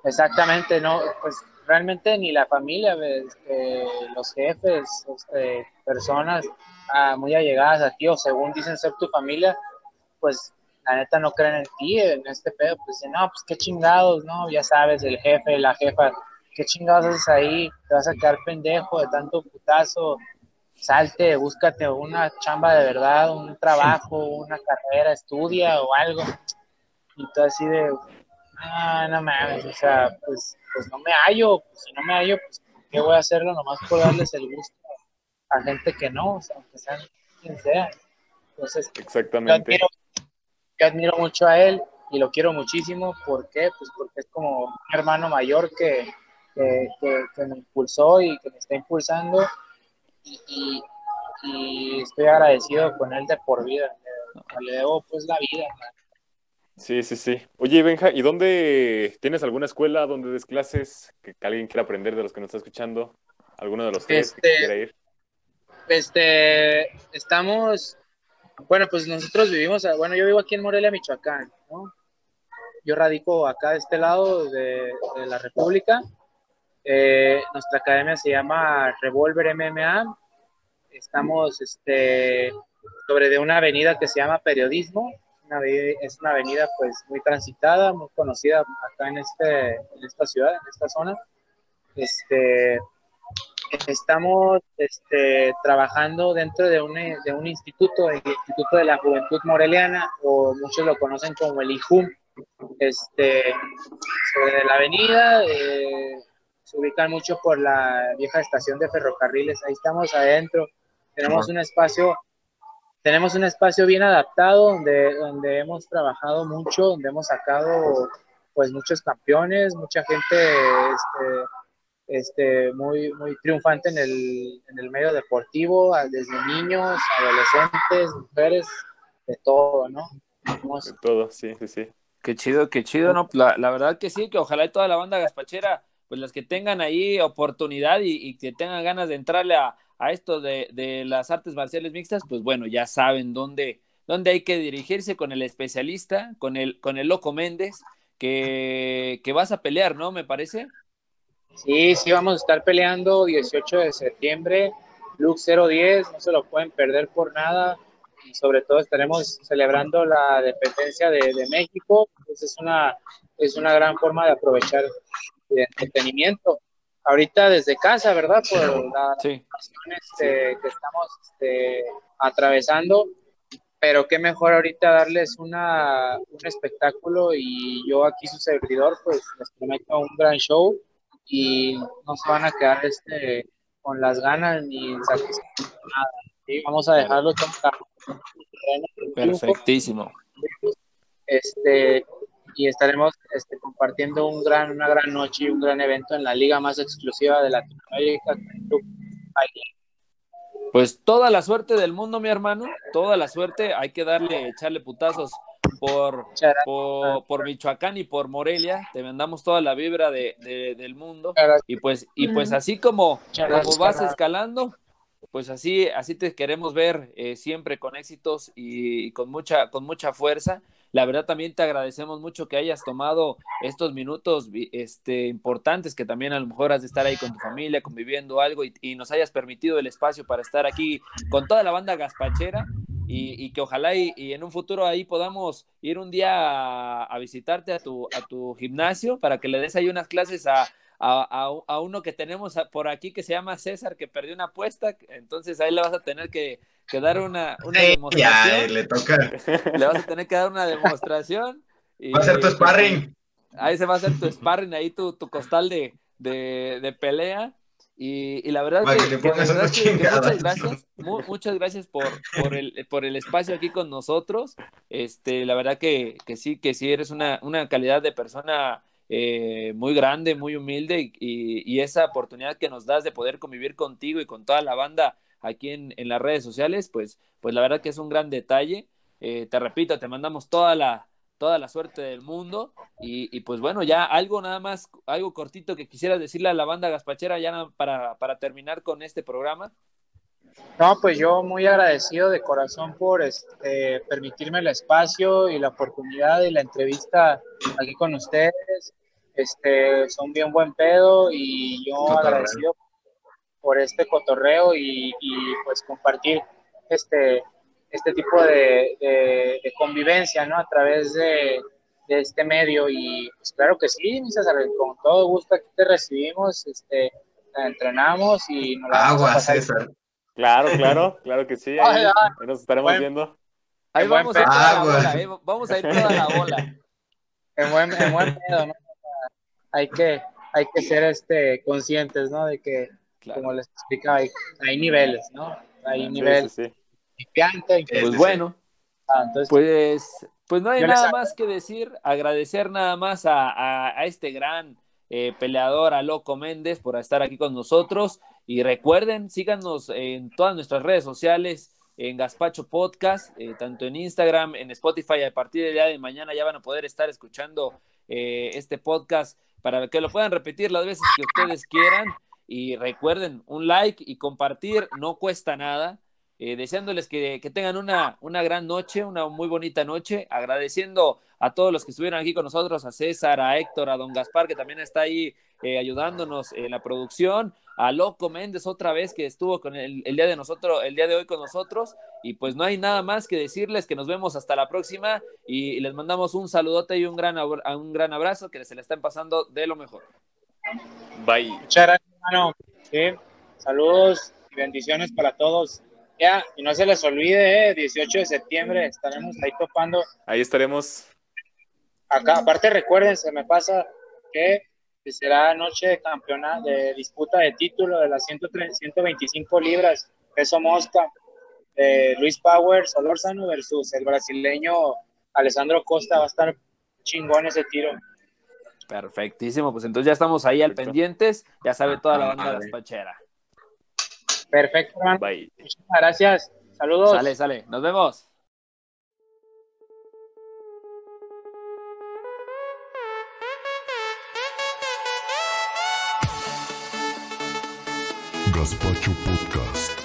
exactamente, no, pues realmente ni la familia, este, los jefes, este, personas ah, muy allegadas a ti o según dicen ser tu familia, pues la neta no creen en ti, en este pedo, pues no, pues qué chingados, ¿no? Ya sabes, el jefe, la jefa, qué chingados haces ahí, te vas a quedar pendejo de tanto putazo, salte, búscate una chamba de verdad, un trabajo, una carrera, estudia o algo. Y tú así de, ah, no mames, o sea, pues, pues no me hallo, pues si no me hallo, pues ¿qué voy a hacerlo nomás por darles el gusto a gente que no, o sea, aunque sean quien sea. Entonces, yo Exactamente. admiro, yo admiro mucho a él y lo quiero muchísimo. ¿Por qué? Pues porque es como un hermano mayor que, que, que- que me impulsó y que me está impulsando. Y, y- y estoy agradecido con él de por vida. Le, le debo pues la vida. man. Sí, sí, sí. Oye, Benja, ¿y dónde tienes alguna escuela donde des clases que, que alguien quiera aprender de los que nos está escuchando? ¿Alguno de los tres que Este- quiera ir? Este, estamos, bueno, pues nosotros vivimos, bueno, yo vivo aquí en Morelia, Michoacán, ¿no? Yo radico acá de este lado de, de la República. Eh, nuestra academia se llama Revolver MMA. Estamos este, sobre de una avenida que se llama Periodismo. Una es una avenida pues muy transitada, muy conocida acá en, este, en esta ciudad, en esta zona. Este, estamos este, trabajando dentro de un, de un instituto, el Instituto de la Juventud Moreliana, o muchos lo conocen como el IJUM, este, sobre la avenida, eh, se ubican mucho por la vieja estación de ferrocarriles, ahí estamos adentro, tenemos un espacio, tenemos un espacio bien adaptado donde, donde hemos trabajado mucho, donde hemos sacado pues muchos campeones, mucha gente este, este, muy, muy triunfante en el, en el medio deportivo, a- desde niños, adolescentes, mujeres, de todo, ¿no? Hemos- De todo, sí, sí, sí. Qué chido, qué chido, ¿no? La, la verdad que sí, que ojalá y toda la banda gaspachera, pues las que tengan ahí oportunidad y, y que tengan ganas de entrarle a, a esto de, de, las artes marciales mixtas, pues bueno, ya saben dónde, dónde hay que dirigirse con el especialista, con el, con el Loco Méndez, que, que vas a pelear, ¿no? Me parece. Sí, sí, vamos a estar peleando 18 de septiembre, Lux 010, no se lo pueden perder por nada. Y sobre todo estaremos celebrando la dependencia de, de México. Pues es una, es una gran forma de aprovechar el entretenimiento. Ahorita desde casa, ¿verdad? Por la Sí. situación este, que estamos este, atravesando. Pero qué mejor ahorita darles una, un espectáculo y yo aquí su servidor, pues les prometo un gran show y no se van a quedar este, con las ganas ni satisfechos con nada. ¿sí? Vamos a dejarlo todo Perfectísimo. este y estaremos este, compartiendo un gran, una gran noche y un gran evento en la liga más exclusiva de Latinoamérica. Pues toda la suerte del mundo, mi hermano, toda la suerte. Hay que darle, echarle putazos por, por, por Michoacán y por Morelia. Te mandamos toda la vibra de, de, del mundo. Y pues, y pues así como, como vas escalando, pues así, así te queremos ver eh, siempre con éxitos y, y, con mucha, con mucha fuerza. La verdad también te agradecemos mucho que hayas tomado estos minutos este, importantes, que también a lo mejor has de estar ahí con tu familia, conviviendo algo y, nos hayas permitido el espacio para estar aquí con toda la banda gaspachera y, que ojalá y, y, en un futuro ahí podamos ir un día a, a visitarte a tu, a tu gimnasio para que le des ahí unas clases a, a, a, a, uno que tenemos por aquí que se llama César, que perdió una apuesta, entonces ahí le vas a tener que, que dar una, una sí, demostración. Ya, le toca. Le vas a tener que dar una demostración. Y, va a ser tu sparring. Ahí se va a hacer tu sparring, ahí tu, tu costal de, de, de pelea. Y, y, la verdad que, que, que, verdad que muchas gracias, mu muchas gracias por, por, el, por el espacio aquí con nosotros. Este, la verdad que, que sí, que sí eres una, una calidad de persona eh, muy grande, muy humilde y, esa oportunidad que nos das de poder convivir contigo y con toda la banda aquí en, en las redes sociales, pues, pues la verdad que es un gran detalle. Eh, te repito, te mandamos toda la, toda la suerte del mundo y, y, pues bueno, ya algo nada más, algo cortito que quisieras decirle a la banda gaspachera ya para, para terminar con este programa. No, pues yo muy agradecido de corazón por este, permitirme el espacio y la oportunidad y la entrevista aquí con ustedes. Este, son bien buen pedo y yo cotorreo. agradecido por este cotorreo y, y, pues compartir este, este tipo de, de, de, convivencia, ¿no? A través de, de, este medio y pues claro que sí, César, con todo gusto aquí te recibimos, este, entrenamos y nos la Agua, César. Claro, claro, claro que sí. Ahí, ahí nos estaremos buen, viendo. Ahí vamos a, ir toda la bola, vamos a ir toda la bola. En buen, en buen pedo, ¿no? Hay que, hay que ser este, conscientes, ¿no? De que, claro. como les explicaba, hay, hay, niveles, ¿no? Hay sí, nivel sí, sí. principiante. Pues bueno, ah, entonces, pues, pues no hay nada más que decir. Agradecer nada más a, a, a este gran eh, peleador, a Loco Méndez, por estar aquí con nosotros. Y recuerden, síganos en todas nuestras redes sociales, en Gaspacho Podcast, eh, tanto en Instagram, en Spotify. A partir del día de mañana ya van a poder estar escuchando eh, este podcast para que lo puedan repetir las veces que ustedes quieran. Y recuerden, un like y compartir no cuesta nada. Eh, deseándoles que, que tengan una, una, gran noche, una muy bonita noche, agradeciendo a todos los que estuvieron aquí con nosotros, a César, a Héctor, a don Gaspar, que también está ahí eh, ayudándonos en la producción, a Loco Méndez otra vez que estuvo con el, el, día de nosotros, el día de hoy con nosotros, y pues no hay nada más que decirles que nos vemos hasta la próxima y, les mandamos un saludote y un gran, un gran abrazo, que se le estén pasando de lo mejor. Bye. Muchas gracias, hermano. Sí. Saludos y bendiciones para todos. Ya, y no se les olvide, eh, 18 de septiembre estaremos ahí topando. Ahí estaremos. Acá, aparte recuerden, se me pasa que será noche de campeonato, de disputa de título de las 130, 125 libras, peso mosca, de Luis Power Solórzano versus el brasileño Alessandro Costa. Va a estar chingón ese tiro. Perfectísimo, pues entonces ya estamos ahí al pendientes, ya sabe toda la banda de las pacheras. Perfecto. Bye. Muchas gracias. Saludos. Sale, sale. Nos vemos. Gaspacho Podcast.